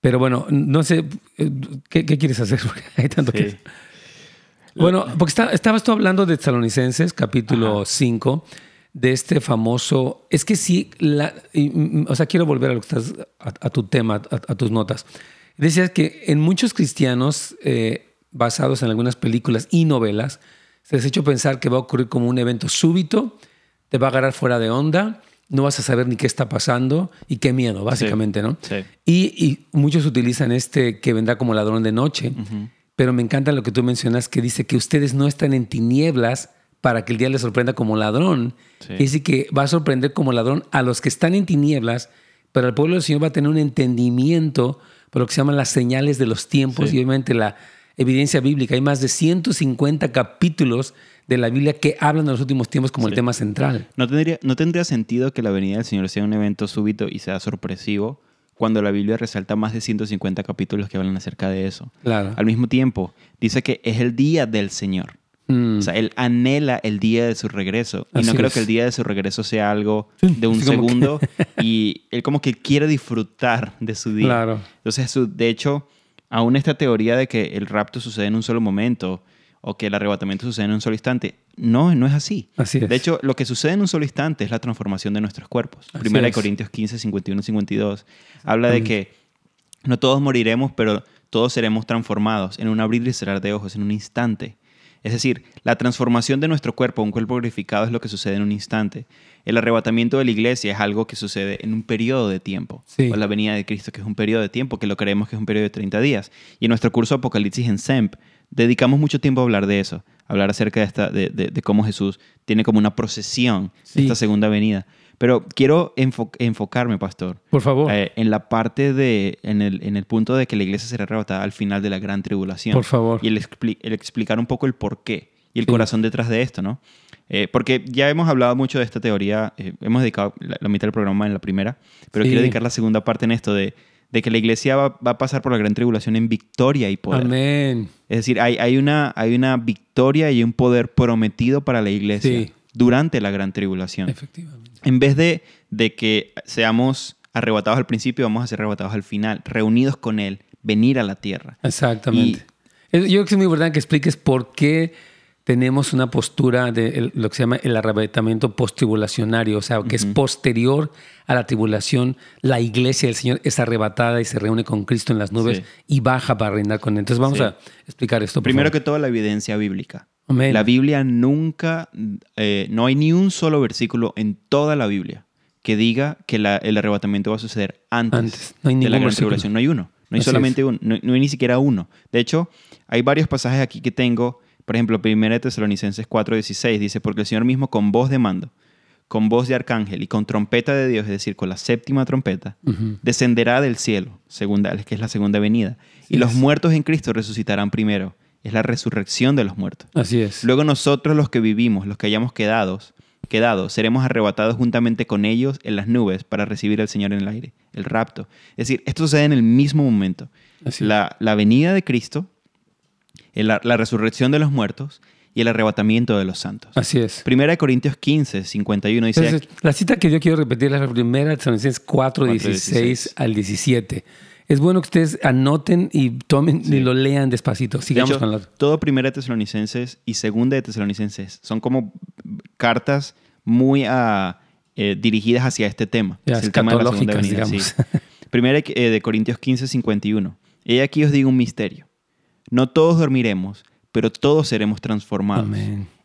Pero bueno, no sé, eh, ¿qué, quieres hacer? (laughs) Hay tanto que... Bueno, porque estabas tú hablando de Tesalonicenses, capítulo 5, de este famoso... Es que sí, la, mm, o sea, quiero volver a, lo que estás, a, tu tema, a, tus notas. Decías que en muchos cristianos... Eh, basados en algunas películas y novelas, se les ha hecho pensar que va a ocurrir como un evento súbito, te va a agarrar fuera de onda, no vas a saber ni qué está pasando y qué miedo, básicamente, ¿no? Sí. Y, muchos utilizan este que vendrá como ladrón de noche, pero me encanta lo que tú mencionas que dice que ustedes no están en tinieblas para que el día les sorprenda como ladrón. Sí. Dice que va a sorprender como ladrón a los que están en tinieblas, pero el pueblo del Señor va a tener un entendimiento por lo que se llaman las señales de los tiempos y obviamente la, evidencia bíblica. Hay más de 150 capítulos de la Biblia que hablan de los últimos tiempos como el tema central. ¿No tendría, ¿No tendría sentido que la venida del Señor sea un evento súbito y sea sorpresivo cuando la Biblia resalta más de 150 capítulos que hablan acerca de eso? Claro. Al mismo tiempo, dice que es el día del Señor. Mm. O sea, él anhela el día de su regreso. Y no creo que el día de su regreso sea algo de un segundo. (laughs) y él como que quiere disfrutar de su día. Claro. Entonces, de hecho, aún esta teoría de que el rapto sucede en un solo momento o que el arrebatamiento sucede en un solo instante, no, no es así. Así es. De hecho, lo que sucede en un solo instante es la transformación de nuestros cuerpos. Primera de Corintios 15, 51, 52 habla de que no todos moriremos, pero todos seremos transformados en un abrir y cerrar de ojos, en un instante. Es decir, la transformación de nuestro cuerpo a un cuerpo glorificado es lo que sucede en un instante. El arrebatamiento de la iglesia es algo que sucede en un periodo de tiempo. O la venida de Cristo, que es un periodo de tiempo, que lo creemos que es un periodo de 30 días. Y en nuestro curso Apocalipsis en SEMP, dedicamos mucho tiempo a hablar de eso, hablar acerca de, esta, de, cómo Jesús tiene como una procesión de esta segunda venida. Pero quiero enfocarme, pastor. Por favor. Eh, en la parte de, en el, en el punto de que la iglesia será arrebatada al final de la gran tribulación. Por favor. Y el, explicar un poco el por qué y el corazón detrás de esto, ¿no? Eh, porque ya hemos hablado mucho de esta teoría, eh, hemos dedicado la, mitad del programa en la primera, pero quiero dedicar la segunda parte en esto de, de que la iglesia va, va, a pasar por la gran tribulación en victoria y poder. Amén. Es decir, hay, hay, una, hay una victoria y un poder prometido para la iglesia durante la gran tribulación. Efectivamente en vez de, de que seamos arrebatados al principio, vamos a ser arrebatados al final, reunidos con Él, venir a la tierra. Exactamente. Yo creo que es muy importante que expliques por qué tenemos una postura de lo que se llama el arrebatamiento posttribulacionario, o sea, que es posterior a la tribulación, la iglesia del Señor es arrebatada y se reúne con Cristo en las nubes y baja para reinar con Él. Entonces vamos a explicar esto. Primero que todo, la evidencia bíblica. La Biblia nunca, eh, no hay ni un solo versículo en toda la Biblia que diga que el arrebatamiento va a suceder antes, de la gran tribulación. No hay uno. No hay solamente uno. No, hay ni siquiera uno. De hecho, hay varios pasajes aquí que tengo. Por ejemplo, 1 Tesalonicenses 4:16 dice, porque el Señor mismo con voz de mando, con voz de arcángel y con trompeta de Dios, es decir, con la séptima trompeta, descenderá del cielo, segunda, que es la segunda venida, y los muertos en Cristo resucitarán primero es la resurrección de los muertos. Así es. Luego nosotros los que vivimos, los que hayamos quedado, quedado, seremos arrebatados juntamente con ellos en las nubes para recibir al Señor en el aire, el rapto. Es decir, esto sucede en el mismo momento. La, la, venida de Cristo, la, la, resurrección de los muertos y el arrebatamiento de los santos. Así es. Primera de Corintios 15, 51 dice... la cita que yo quiero repetir es la primera de Tesalonicenses 4, 16 al 17 es bueno que ustedes anoten y tomen y lo lean despacito. Sigamos con la... Todo Primera de Tesalonicenses y Segunda de Tesalonicenses son como cartas muy ah, eh, dirigidas hacia este tema. es el tema de la segunda Digamos. (laughs) Primera eh, de Corintios 15, 51. Y aquí os digo un misterio. No todos dormiremos, pero todos seremos transformados.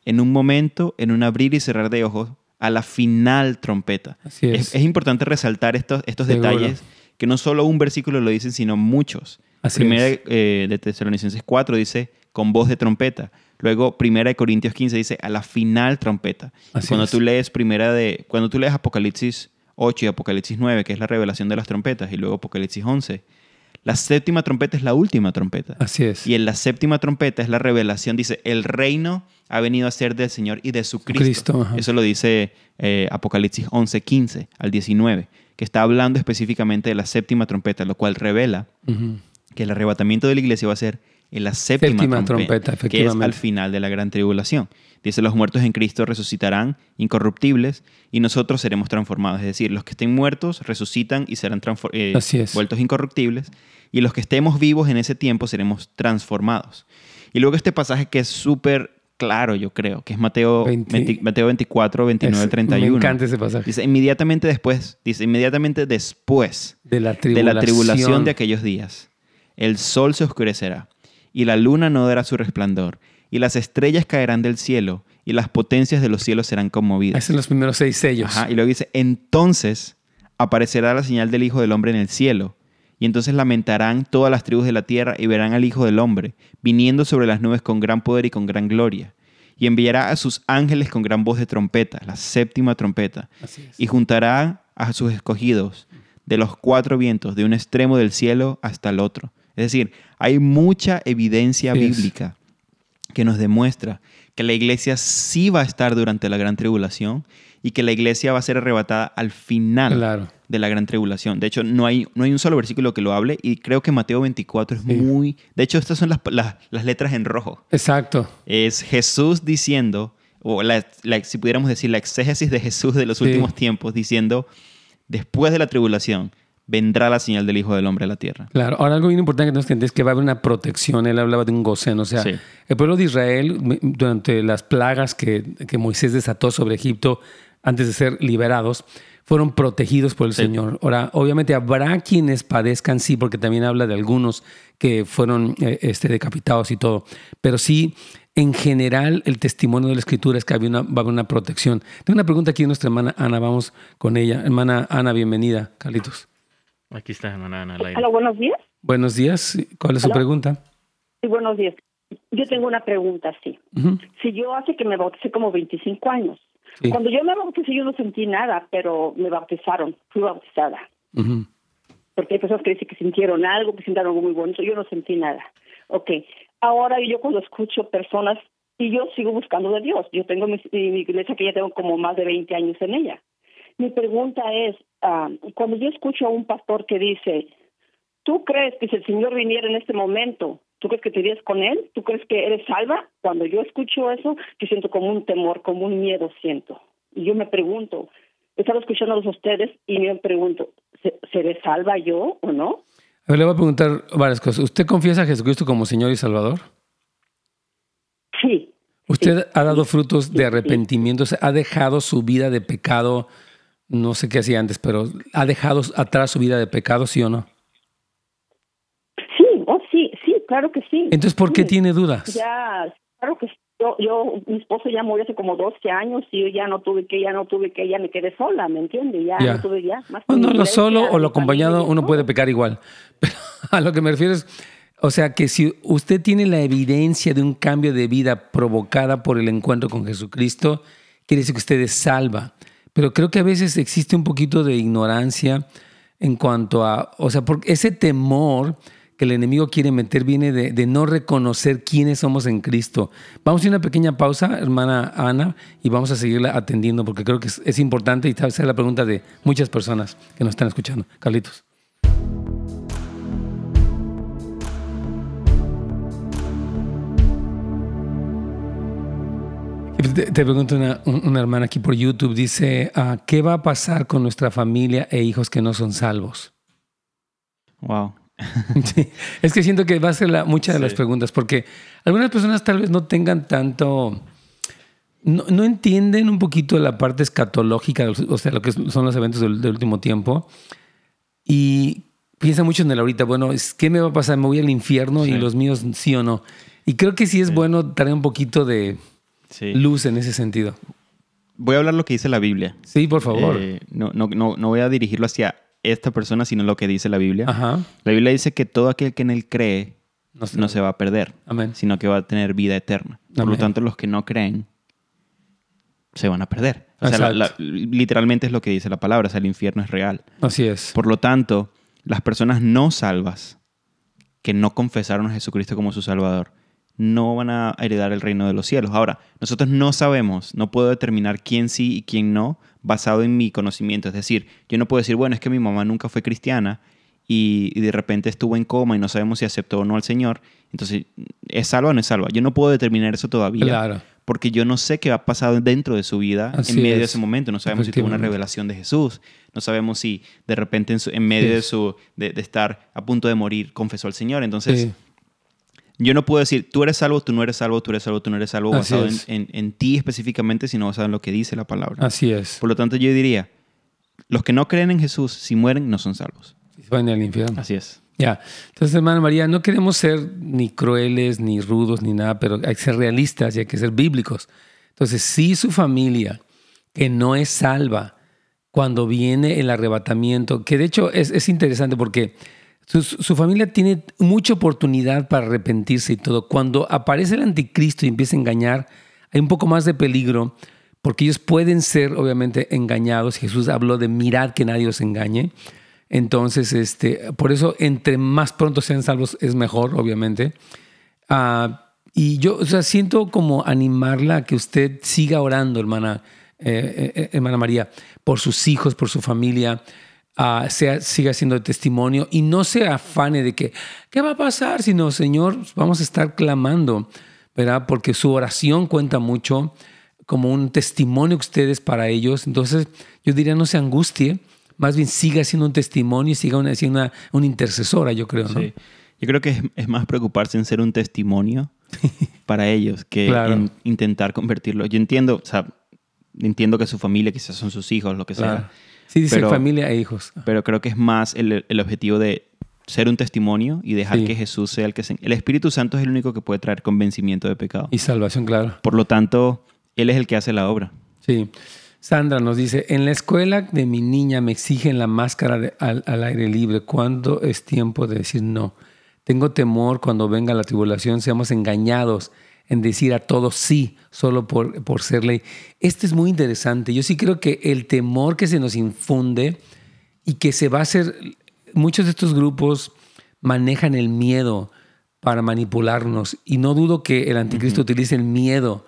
En un momento, en un abrir y cerrar de ojos, a la final trompeta. es. es. importante resaltar estos, estos detalles, que no solo un versículo lo dicen, sino muchos. Primera eh, de Tesalonicenses 4 dice, con voz de trompeta. Luego, Primera de Corintios 15 dice, a la final trompeta. cuando tú lees Primera de, cuando tú lees Apocalipsis 8 y Apocalipsis 9, que es la revelación de las trompetas, y luego Apocalipsis 11, la séptima trompeta es la última trompeta. Así es. Y en la séptima trompeta es la revelación, dice, el reino ha venido a ser del Señor y de su Cristo. Eso lo dice eh, Apocalipsis 11, 15 al 19, que está hablando específicamente de la séptima trompeta, lo cual revela que el arrebatamiento de la iglesia va a ser en la séptima, trompeta, que es al final de la gran tribulación. Dice, los muertos en Cristo resucitarán incorruptibles y nosotros seremos transformados. Es decir, los que estén muertos resucitan y serán eh, vueltos incorruptibles y los que estemos vivos en ese tiempo seremos transformados. Y luego este pasaje que es súper claro, yo creo, que es Mateo, Mateo 24, 29, 31. Me encanta ese pasaje. Dice, inmediatamente después, dice, inmediatamente después de la de, la tribulación de aquellos días, el sol se oscurecerá y la luna no dará su resplandor, y las estrellas caerán del cielo, y las potencias de los cielos serán conmovidas. Son los primeros seis sellos. y luego dice, entonces aparecerá la señal del Hijo del Hombre en el cielo, y entonces lamentarán todas las tribus de la tierra y verán al Hijo del Hombre, viniendo sobre las nubes con gran poder y con gran gloria. Y enviará a sus ángeles con gran voz de trompeta, la séptima trompeta, y juntará a sus escogidos de los cuatro vientos, de un extremo del cielo hasta el otro. Es decir, hay mucha evidencia bíblica que nos demuestra que la iglesia sí va a estar durante la gran tribulación y que la iglesia va a ser arrebatada al final de la gran tribulación. De hecho, no hay, no hay un solo versículo que lo hable y creo que Mateo 24 es muy... De hecho, estas son las, las, letras en rojo. Exacto. Es Jesús diciendo, o si pudiéramos decir la exégesis de Jesús de los últimos tiempos, diciendo, después de la tribulación vendrá la señal del Hijo del Hombre a la tierra. Claro, ahora algo bien importante que nos es que va a haber una protección. Él hablaba de un gocén, o sea, el pueblo de Israel, durante las plagas que, Moisés desató sobre Egipto antes de ser liberados, fueron protegidos por el Señor. Ahora, obviamente habrá quienes padezcan, sí, porque también habla de algunos que fueron eh, este, decapitados y todo, pero sí en general, el testimonio de la escritura es que había una, va a haber una protección. Tengo una pregunta aquí de nuestra hermana Ana, vamos con ella. Hermana Ana, bienvenida, Carlitos. Aquí está, hermana Ana. Hola, buenos días. Buenos días. ¿Cuál es su pregunta? Sí, buenos días. Yo tengo una pregunta, sí. Si yo hace que me bauticé como 25 años. Cuando yo me bauticé yo no sentí nada, pero me bautizaron, fui bautizada. Porque hay personas que dicen que sintieron algo, que sintieron algo muy bonito, yo no sentí nada. Ok, ahora yo cuando escucho personas, y yo sigo buscando de Dios, yo tengo mi, mi iglesia que ya tengo como más de 20 años en ella. Mi pregunta es, ah, cuando yo escucho a un pastor que dice, ¿tú crees que si el Señor viniera en este momento, tú crees que te irías con Él? ¿Tú crees que eres salva? Cuando yo escucho eso, yo siento como un temor, como un miedo siento. Y yo me pregunto, he estado escuchándolos a ustedes y me pregunto, ¿seré salva yo o no? A ver, le voy a preguntar varias cosas. ¿Usted confiesa a Jesucristo como Señor y Salvador? Sí. ¿Usted ha dado frutos de arrepentimiento? ¿Ha dejado su vida de pecado? no sé qué hacía antes, pero ¿ha dejado atrás su vida de pecado, sí o no? Sí, sí, sí, claro que sí. Entonces, ¿por qué tiene dudas? Ya, claro que yo, yo, mi esposo ya murió hace como 12 años y yo ya no tuve que, ya no tuve que, ya me quedé sola, ¿me entiende? Ya, no tuve ya. Más bueno, lo solo o lo acompañado uno puede pecar igual. (laughs) Pero a lo que me refiero es, o sea, que si usted tiene la evidencia de un cambio de vida provocada por el encuentro con Jesucristo, quiere decir que usted es salva. Pero creo que a veces existe un poquito de ignorancia en cuanto a, o sea, porque ese temor que el enemigo quiere meter viene de, no reconocer quiénes somos en Cristo. Vamos a ir una pequeña pausa, hermana Ana, y vamos a seguirla atendiendo porque creo que es, es importante y tal vez la pregunta de muchas personas que nos están escuchando. Carlitos. Te, pregunto una, una, hermana aquí por YouTube, dice, ah, ¿qué va a pasar con nuestra familia e hijos que no son salvos? Wow. (laughs) es que siento que va a ser la, muchas de las preguntas, porque algunas personas tal vez no tengan tanto, no, entienden un poquito la parte escatológica, o sea, lo que son los eventos del, último tiempo, y piensan mucho en el ahorita, bueno, ¿qué me va a pasar? ¿Me voy al infierno y los míos sí o no? Y creo que sí es bueno traer un poquito de luz en ese sentido. voy a hablar lo que dice la Biblia. Sí, por favor. Eh, no, no, no, no voy a dirigirlo hacia esta persona, sino lo que dice la Biblia. La Biblia dice que todo aquel que en él cree no se, va a perder, sino que va a tener vida eterna. Por lo tanto, los que no creen se van a perder. O sea, literalmente es lo que dice la palabra, o sea, el infierno es real. Así es. Por lo tanto, las personas no salvas que no confesaron a Jesucristo como su Salvador, no van a heredar el reino de los cielos. Ahora, nosotros no sabemos, no puedo determinar quién sí y quién no basado en mi conocimiento. Es decir, yo no puedo decir, bueno, es que mi mamá nunca fue cristiana y, de repente estuvo en coma y no sabemos si aceptó o no al Señor. Entonces, ¿es salva o no es salva? Yo no puedo determinar eso todavía. Claro. Porque yo no sé qué ha pasado dentro de su vida en medio de ese momento. No sabemos si tuvo una revelación de Jesús. No sabemos si de repente en, medio de, su, de, estar a punto de morir confesó al Señor. Entonces, yo no puedo decir, tú eres salvo, tú no eres salvo, tú eres salvo, tú no eres salvo, basado en, ti específicamente, sino basado en lo que dice la palabra. Así es. Por lo tanto, yo diría, los que no creen en Jesús, si mueren, no son salvos. Van al infierno. Así es. Ya. Entonces, hermana María, no queremos ser ni crueles, ni rudos, ni nada, pero hay que ser realistas y hay que ser bíblicos. Entonces, si su familia, que no es salva, cuando viene el arrebatamiento, que de hecho es, es interesante porque su, familia tiene mucha oportunidad para arrepentirse y todo. Cuando aparece el anticristo y empieza a engañar, hay un poco más de peligro porque ellos pueden ser obviamente engañados. Jesús habló de mirad que nadie os engañe. Entonces, este, por eso entre más pronto sean salvos es mejor, obviamente. Ah, y yo o sea, siento como animarla a que usted siga orando, hermana, eh, eh, hermana María, por sus hijos, por su familia sea, siga siendo testimonio y no se afane de que, ¿qué va a pasar? Sino, Señor, vamos a estar clamando, ¿verdad? Porque su oración cuenta mucho como un testimonio que ustedes para ellos. Entonces, yo diría, no se angustie, más bien siga siendo un testimonio y siga siendo una, una, intercesora, yo creo, ¿no? Sí. Yo creo que es, más preocuparse en ser un testimonio (laughs) para ellos que en intentar convertirlo. Yo entiendo, o sea, entiendo que su familia quizás son sus hijos, lo que sea. Sí, dice familia e hijos. Pero creo que es más el, el objetivo de ser un testimonio y dejar que Jesús sea el que se... El Espíritu Santo es el único que puede traer convencimiento de pecado. Y salvación, claro. Por lo tanto, Él es el que hace la obra. Sí. Sandra nos dice, en la escuela de mi niña me exigen la máscara al, al, aire libre. ¿Cuándo es tiempo de decir no? Tengo temor cuando venga la tribulación, seamos engañados en decir a todos sí, solo por, por ser ley. Esto es muy interesante. Yo sí creo que el temor que se nos infunde y que se va a hacer, muchos de estos grupos manejan el miedo para manipularnos y no dudo que el anticristo utilice el miedo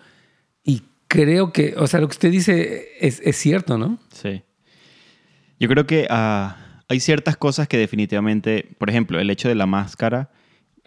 y creo que, o sea, lo que usted dice es, es cierto, ¿no? Sí. Yo creo que ah, hay ciertas cosas que definitivamente, por ejemplo, el hecho de la máscara,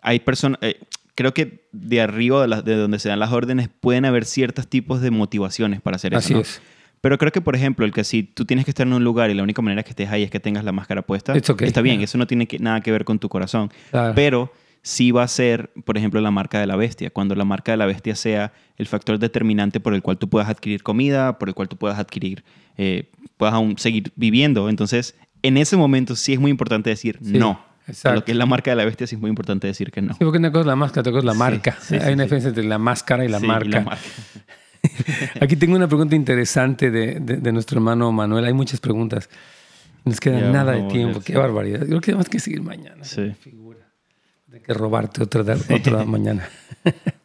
hay personas, eh, creo que de arriba de, de, donde se dan las órdenes pueden haber ciertos tipos de motivaciones para hacer eso. Así es. Pero creo que, por ejemplo, el que si tú tienes que estar en un lugar y la única manera que estés ahí es que tengas la máscara puesta, está bien, eso no tiene nada que ver con tu corazón. Pero sí va a ser, por ejemplo, la marca de la bestia. Cuando la marca de la bestia sea el factor determinante por el cual tú puedas adquirir comida, por el cual tú puedas adquirir, eh, puedas aún seguir viviendo. Entonces, en ese momento sí es muy importante decir no lo que es la marca de la bestia sí es muy importante decir que no. Sí, porque una cosa es la máscara, otra cosa es la marca. Hay una diferencia entre la máscara y la marca. (laughs) Aquí tengo una pregunta interesante de, de, nuestro hermano Manuel. Hay muchas preguntas. Nos queda nada de tiempo. Qué barbaridad. Creo que tenemos que seguir mañana. Sí. Figura. Hay que robarte otra, otra mañana. (laughs)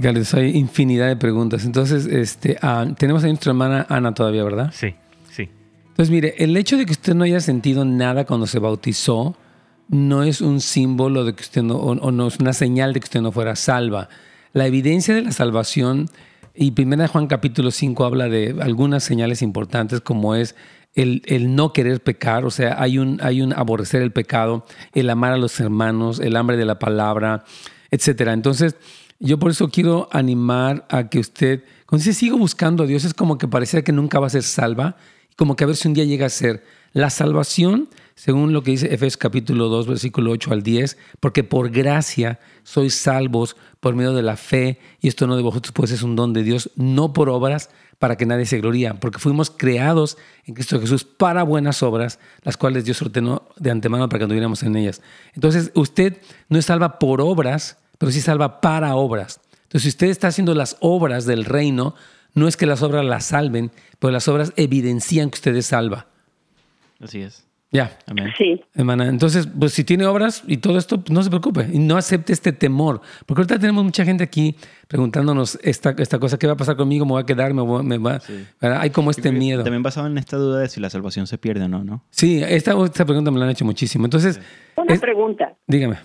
Carlos, hay infinidad de preguntas. Entonces, este, ah, tenemos a nuestra hermana Ana todavía, ¿verdad? Sí, sí. Entonces, mire, el hecho de que usted no haya sentido nada cuando se bautizó no es un símbolo de que usted no, o, no es una señal de que usted no fuera salva. La evidencia de la salvación, y primera Juan capítulo 5 habla de algunas señales importantes como es el, el, no querer pecar, o sea, hay un, hay un aborrecer el pecado, el amar a los hermanos, el hambre de la palabra, etcétera. Entonces, yo por eso quiero animar a que usted, cuando dice sigo buscando a Dios, es como que parecía que nunca va a ser salva, como que a ver si un día llega a ser. La salvación, según lo que dice Efesios capítulo 2, versículo 8 al 10, porque por gracia sois salvos por medio de la fe, y esto no de vosotros, pues es un don de Dios, no por obras, para que nadie se gloría, porque fuimos creados en Cristo Jesús para buenas obras, las cuales Dios ordenó de antemano para que anduviéramos en ellas. Entonces, usted no es salva por obras, pero sí salva para obras. Entonces, si usted está haciendo las obras del reino, no es que las obras las salven, pero las obras evidencian que usted es salva. Así es. Ya. Amén. Sí. Hermana, entonces, pues si tiene obras y todo esto, pues, no se preocupe y no acepte este temor. Porque ahorita tenemos mucha gente aquí preguntándonos esta, esta cosa, ¿qué va a pasar conmigo? ¿Me va a quedar? ¿Me va, Hay como este miedo. También basado en esta duda de si la salvación se pierde o no, ¿no? Sí, esta, esta pregunta me la han hecho muchísimo. Entonces... Una pregunta. Dígame.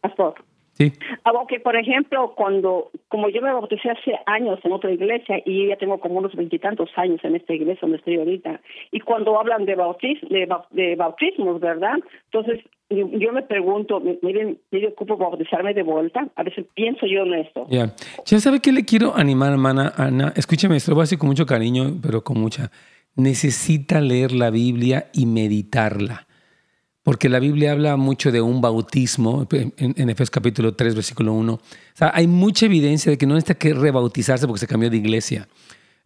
Pastor. Sí. Aunque, ah, por ejemplo, cuando, como yo me bauticé hace años en otra iglesia y ya tengo como unos veintitantos años en esta iglesia donde estoy ahorita, y cuando hablan de, de, bautismos, ¿verdad? Entonces, yo, me pregunto, miren, ¿me ocupo bautizarme de vuelta? A veces pienso yo en esto. Ya. Ya sabe que le quiero animar, hermana Ana. Escúcheme, esto lo voy a decir con mucho cariño, pero con mucha. Necesita leer la Biblia y meditarla. Porque la Biblia habla mucho de un bautismo, en, Efesios capítulo 3, versículo 1. O sea, hay mucha evidencia de que no necesita que rebautizarse porque se cambió de iglesia.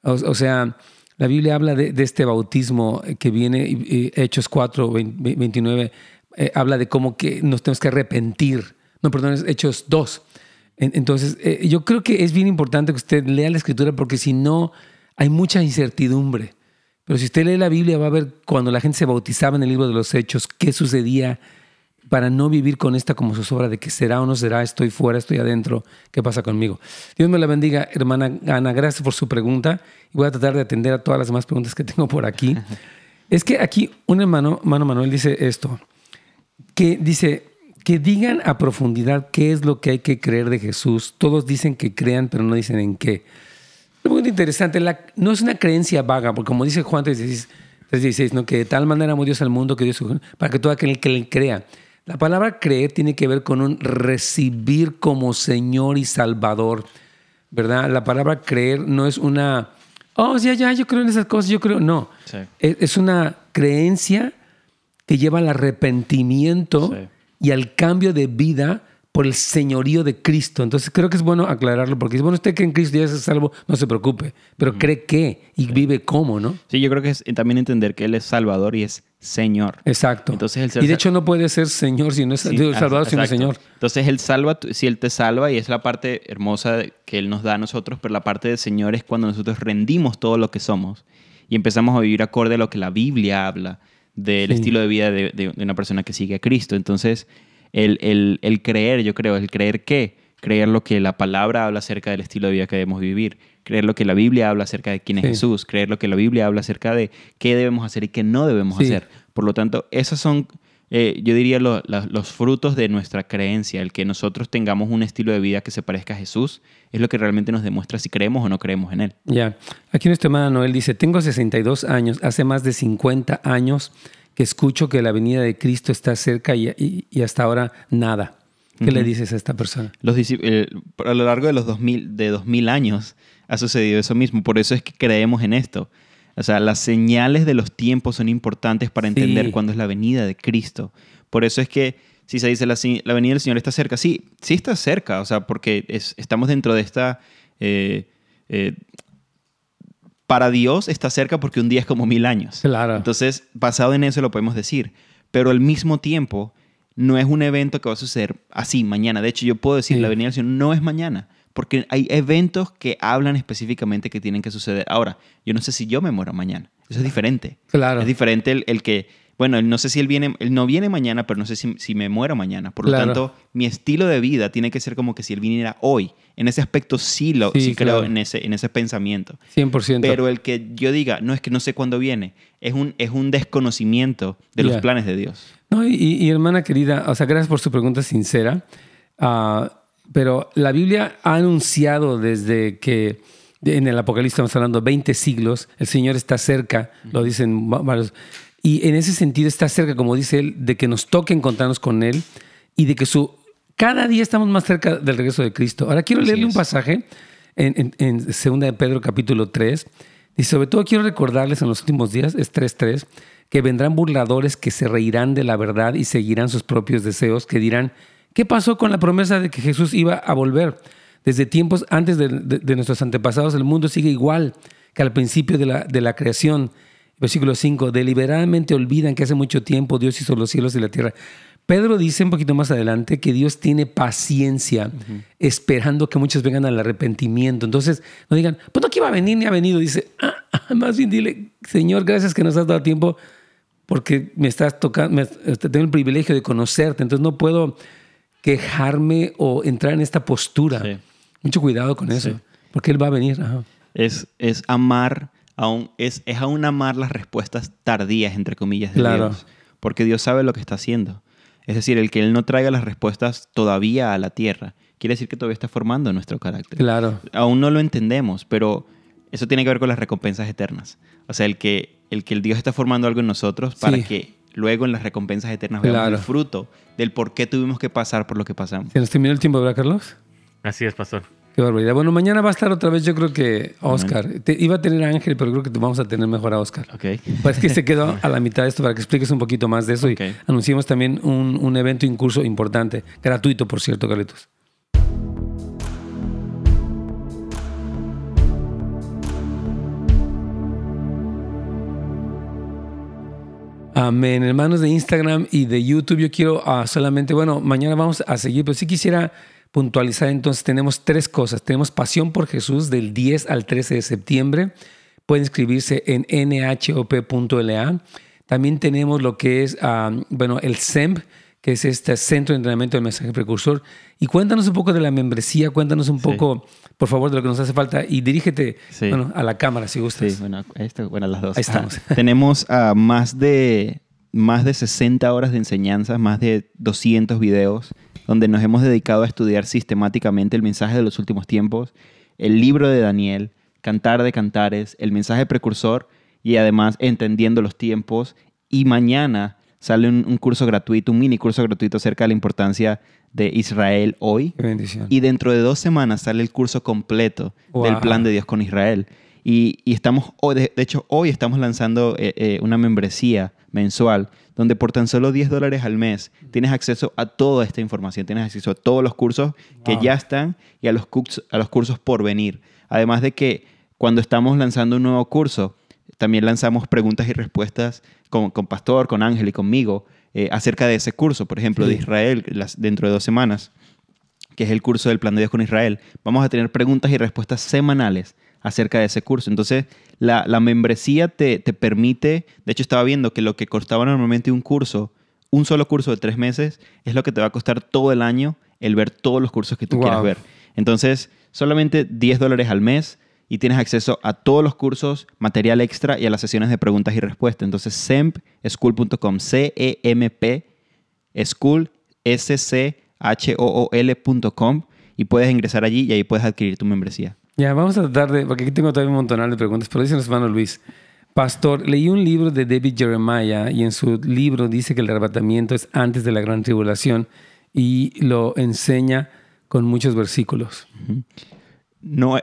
O, sea, la Biblia habla de, este bautismo que viene, Hechos 4, 29, eh, habla de cómo que nos tenemos que arrepentir. No, perdón, es Hechos 2. Entonces, eh, yo creo que es bien importante que usted lea la escritura porque si no, hay mucha incertidumbre. Pero si usted lee la Biblia va a ver cuando la gente se bautizaba en el libro de los Hechos, qué sucedía para no vivir con esta como su sobra de que será o no será, estoy fuera, estoy adentro, ¿qué pasa conmigo? Dios me la bendiga, hermana Ana, gracias por su pregunta y voy a tratar de atender a todas las demás preguntas que tengo por aquí. (laughs) es que aquí un hermano, hermano Manuel, dice esto, que dice, que digan a profundidad qué es lo que hay que creer de Jesús. Todos dicen que crean, pero no dicen en qué. Es muy interesante. no es una creencia vaga, porque como dice Juan 3.16, ¿no? que de tal manera amó Dios al mundo que Dios para que todo aquel que le crea. La palabra creer tiene que ver con un recibir como Señor y Salvador, ¿verdad? La palabra creer no es una, oh, ya, ya, yo creo en esas cosas, yo creo, no. Es, una creencia que lleva al arrepentimiento y al cambio de vida por el señorío de Cristo. Entonces creo que es bueno aclararlo porque si bueno, usted que en Cristo ya es salvo, no se preocupe, pero cree que y vive cómo, ¿no? Sí, yo creo que es también entender que Él es Salvador y es Señor. Exacto. Entonces, y de hecho no puede ser Señor si no es Salvador, sino Señor. Entonces Él salva, si Él te salva y es la parte hermosa que Él nos da a nosotros, pero la parte de Señor es cuando nosotros rendimos todo lo que somos y empezamos a vivir acorde a lo que la Biblia habla del estilo de vida de, de una persona que sigue a Cristo. Entonces, el, el, creer, yo creo, el creer qué, creer lo que la palabra habla acerca del estilo de vida que debemos vivir, creer lo que la Biblia habla acerca de quién es Jesús, creer lo que la Biblia habla acerca de qué debemos hacer y qué no debemos hacer. Por lo tanto, esos son, eh, yo diría, los frutos de nuestra creencia. El que nosotros tengamos un estilo de vida que se parezca a Jesús es lo que realmente nos demuestra si creemos o no creemos en Él. Ya, aquí nuestro hermano Noel dice, tengo 62 años, hace más de 50 años que escucho que la venida de Cristo está cerca y, hasta ahora nada. ¿Qué le dices a esta persona? Los, eh, a lo largo de los 2000, de 2000 años ha sucedido eso mismo. Por eso es que creemos en esto. O sea, las señales de los tiempos son importantes para entender cuándo es la venida de Cristo. Por eso es que si se dice la, la, venida del Señor está cerca, sí, sí está cerca, o sea, porque estamos dentro de esta eh, eh, para Dios está cerca porque un día es como mil años. Claro. Entonces, basado en eso lo podemos decir. Pero al mismo tiempo, no es un evento que va a suceder así, mañana. De hecho, yo puedo decir, la venida del Señor no es mañana. Porque hay eventos que hablan específicamente que tienen que suceder. Ahora, yo no sé si yo me muero mañana. Eso es diferente. Claro. Es diferente el que bueno, no sé si él viene, él no viene mañana, pero no sé si, me muero mañana. Por lo tanto, mi estilo de vida tiene que ser como que si él viniera hoy. En ese aspecto sí, lo, sí, creo en ese, en ese pensamiento. 100%. Pero el que yo diga, no es que no sé cuándo viene, es un, es un desconocimiento de los planes de Dios. No, y, hermana querida, o sea, gracias por su pregunta sincera. Ah, pero la Biblia ha anunciado desde que en el Apocalipsis estamos hablando 20 siglos, el Señor está cerca, lo dicen varios y en ese sentido está cerca, como dice él, de que nos toque encontrarnos con Él y de que su, cada día estamos más cerca del regreso de Cristo. Ahora quiero leerle un pasaje en, en, en 2 de Pedro capítulo 3. Y sobre todo quiero recordarles en los últimos días, es 3.3, que vendrán burladores que se reirán de la verdad y seguirán sus propios deseos, que dirán, ¿qué pasó con la promesa de que Jesús iba a volver? Desde tiempos antes de, nuestros antepasados, el mundo sigue igual que al principio de la, de la creación. Versículo 5, deliberadamente olvidan que hace mucho tiempo Dios hizo los cielos y la tierra. Pedro dice un poquito más adelante que Dios tiene paciencia esperando que muchos vengan al arrepentimiento. Entonces, no digan, pues no que iba a venir ni ha venido. Dice, ah, más bien dile, Señor, gracias que nos has dado tiempo porque me estás tocando, este, tengo el privilegio de conocerte. Entonces no puedo quejarme o entrar en esta postura. Mucho cuidado con eso, porque Él va a venir. Es, es amar, aún, es, es aún amar las respuestas tardías, entre comillas, de Dios. Porque Dios sabe lo que está haciendo. Es decir, el que Él no traiga las respuestas todavía a la tierra, quiere decir que todavía está formando nuestro carácter. Claro. Aún no lo entendemos, pero eso tiene que ver con las recompensas eternas. O sea, el que el, que el Dios está formando algo en nosotros para que luego en las recompensas eternas veamos el fruto del por qué tuvimos que pasar por lo que pasamos. ¿Se nos terminó el tiempo, verdad, Carlos? Así es, pastor. Qué barbaridad. Bueno, mañana va a estar otra vez, yo creo que Oscar. iba a tener a Ángel, pero creo que vamos a tener mejor a Oscar. Ok. Pues que se (laughs) quedó a la mitad de esto para que expliques un poquito más de eso. Y anunciamos también un, un evento y un curso importante, gratuito, por cierto, Carlitos. Amén. Hermanos de Instagram y de YouTube, yo quiero ah, solamente, bueno, mañana vamos a seguir, pero sí quisiera puntualizar entonces, tenemos tres cosas. Tenemos Pasión por Jesús del 10 al 13 de septiembre. Pueden inscribirse en nhop.la. También tenemos lo que es, ah, bueno, el SEMP, que es este Centro de Entrenamiento del Mensaje Precursor. Y cuéntanos un poco de la membresía, cuéntanos un poco, por favor, de lo que nos hace falta y dirígete bueno, a la cámara si gustas. Sí, bueno, esto, bueno las dos. Ahí estamos. (laughs) tenemos uh, más, de, más de 60 horas de enseñanzas, más de 200 videos donde nos hemos dedicado a estudiar sistemáticamente el mensaje de los últimos tiempos, el libro de Daniel, Cantar de Cantares, el mensaje precursor y además entendiendo los tiempos. Y mañana sale un, curso gratuito, un mini curso gratuito acerca de la importancia de Israel hoy. Y dentro de dos semanas sale el curso completo del plan de Dios con Israel. Y, estamos, de, hecho, hoy estamos lanzando eh, eh, una membresía mensual donde por tan solo 10 dólares al mes tienes acceso a toda esta información, tienes acceso a todos los cursos que ya están y a los, a los cursos por venir. Además de que cuando estamos lanzando un nuevo curso, también lanzamos preguntas y respuestas con, con Pastor, con Ángel y conmigo eh, acerca de ese curso, por ejemplo, de Israel, dentro de dos semanas, que es el curso del plan de Dios con Israel. Vamos a tener preguntas y respuestas semanales acerca de ese curso. Entonces, la, membresía te, permite, de hecho estaba viendo que lo que costaba normalmente un curso, un solo curso de tres meses, es lo que te va a costar todo el año el ver todos los cursos que tú quieras ver. Entonces, solamente 10 dólares al mes y tienes acceso a todos los cursos, material extra y a las sesiones de preguntas y respuestas. Entonces, sempschool.com, C-E-M-P, school, S-C-H-O-O-L.com y puedes ingresar allí y ahí puedes adquirir tu membresía. Ya, vamos a tratar de, porque aquí tengo todavía un montón de preguntas, pero dice nuestro hermano Luis, Pastor, leí un libro de David Jeremiah y en su libro dice que el arrebatamiento es antes de la gran tribulación y lo enseña con muchos versículos. No,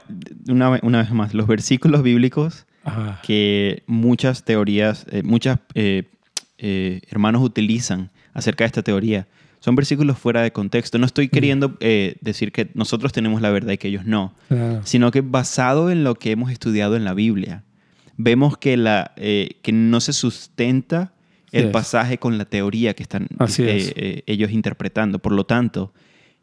una, vez más, los versículos bíblicos que muchas teorías, eh, muchos eh, eh, hermanos utilizan acerca de esta teoría son versículos fuera de contexto. No estoy queriendo eh, decir que nosotros tenemos la verdad y que ellos no, sino que basado en lo que hemos estudiado en la Biblia, vemos que, la, eh, que no se sustenta el pasaje con la teoría que están eh, ellos interpretando. Por lo tanto,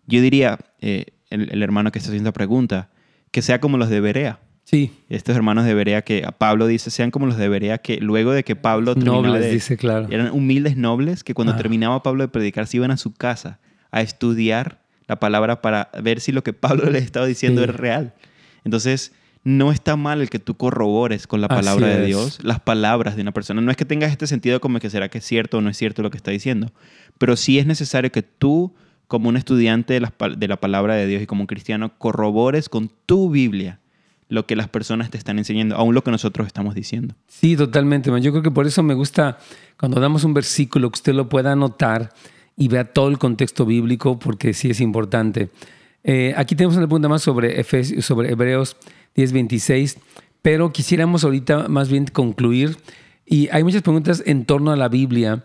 yo diría, el, el, hermano que está haciendo la pregunta, que sea como los de Berea. Sí. Estos hermanos de Berea que Pablo dice sean como los de Berea que luego de que Pablo nobles, dice, claro. eran humildes nobles que cuando ah. terminaba Pablo de predicar se iban a su casa a estudiar la palabra para ver si lo que Pablo les estaba diciendo es real. Entonces, no está mal el que tú corrobores con la palabra de Dios las palabras de una persona. No es que tengas este sentido como que será que es cierto o no es cierto lo que está diciendo, pero sí es necesario que tú, como un estudiante de la, de la palabra de Dios y como un cristiano, corrobores con tu Biblia lo que las personas te están enseñando, aún lo que nosotros estamos diciendo. Sí, totalmente. Yo creo que por eso me gusta cuando damos un versículo que usted lo pueda anotar y vea todo el contexto bíblico, porque sí es importante. Eh, aquí tenemos una pregunta más sobre, Efesios, sobre Hebreos 10:26, pero quisiéramos ahorita más bien concluir Y hay muchas preguntas en torno a la Biblia.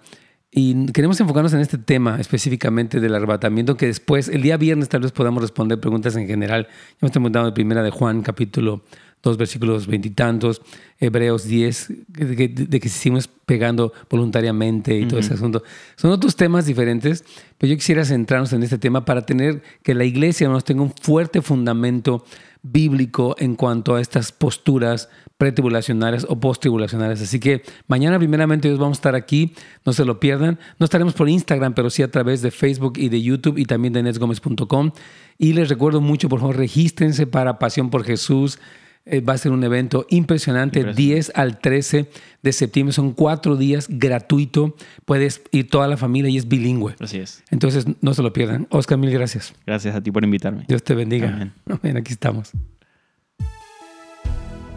Y queremos enfocarnos en este tema específicamente del arrebatamiento, que después, el día viernes, tal vez podamos responder preguntas en general. Ya me estoy preguntando de primera de Juan, capítulo 2, versículos veintitantos, Hebreos 10, de, de, que seguimos pegando voluntariamente y todo ese asunto. Son otros temas diferentes, pero yo quisiera centrarnos en este tema para tener que la iglesia nos tenga un fuerte fundamento bíblico en cuanto a estas posturas pretribulacionarias o posttribulacionarias. Así que mañana primeramente Dios vamos a estar aquí, no se lo pierdan. No estaremos por Instagram, pero sí a través de Facebook y de YouTube y también de netsgomez.com. Y les recuerdo mucho, por favor, regístrense para Pasión por Jesús. Eh, va a ser un evento impresionante, 10 al 13 de septiembre. Son cuatro días gratuito. Puedes ir toda la familia y es bilingüe. Así es. Entonces, no se lo pierdan. Oscar, mil gracias. Gracias a ti por invitarme. Dios te bendiga. Amén. (laughs) Aquí estamos.